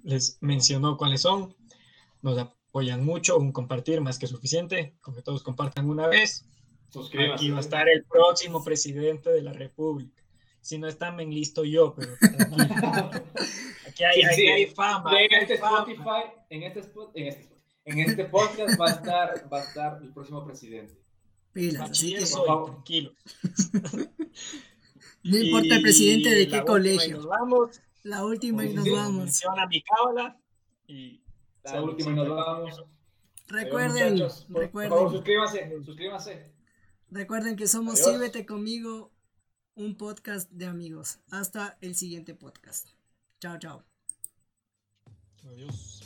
les mencionó cuáles son. Nos apoyan mucho, un compartir más que suficiente, con que todos compartan una vez. Aquí va a estar el próximo presidente de la República. Si no está, me listo yo, pero aquí hay, hay fama. En este Spotify, en este, en este, en este podcast va a estar, va a estar el próximo presidente. Pila, tranquilo. no importa el presidente de qué colegio. Nos vamos. La última y nos vamos. Menciona mi cábala y la última y nos vamos. Recuerden, recuerden. Por favor, suscríbanse, suscríbanse. Recuerden que somos Síbete conmigo, un podcast de amigos. Hasta el siguiente podcast. Chao, chao. Adiós.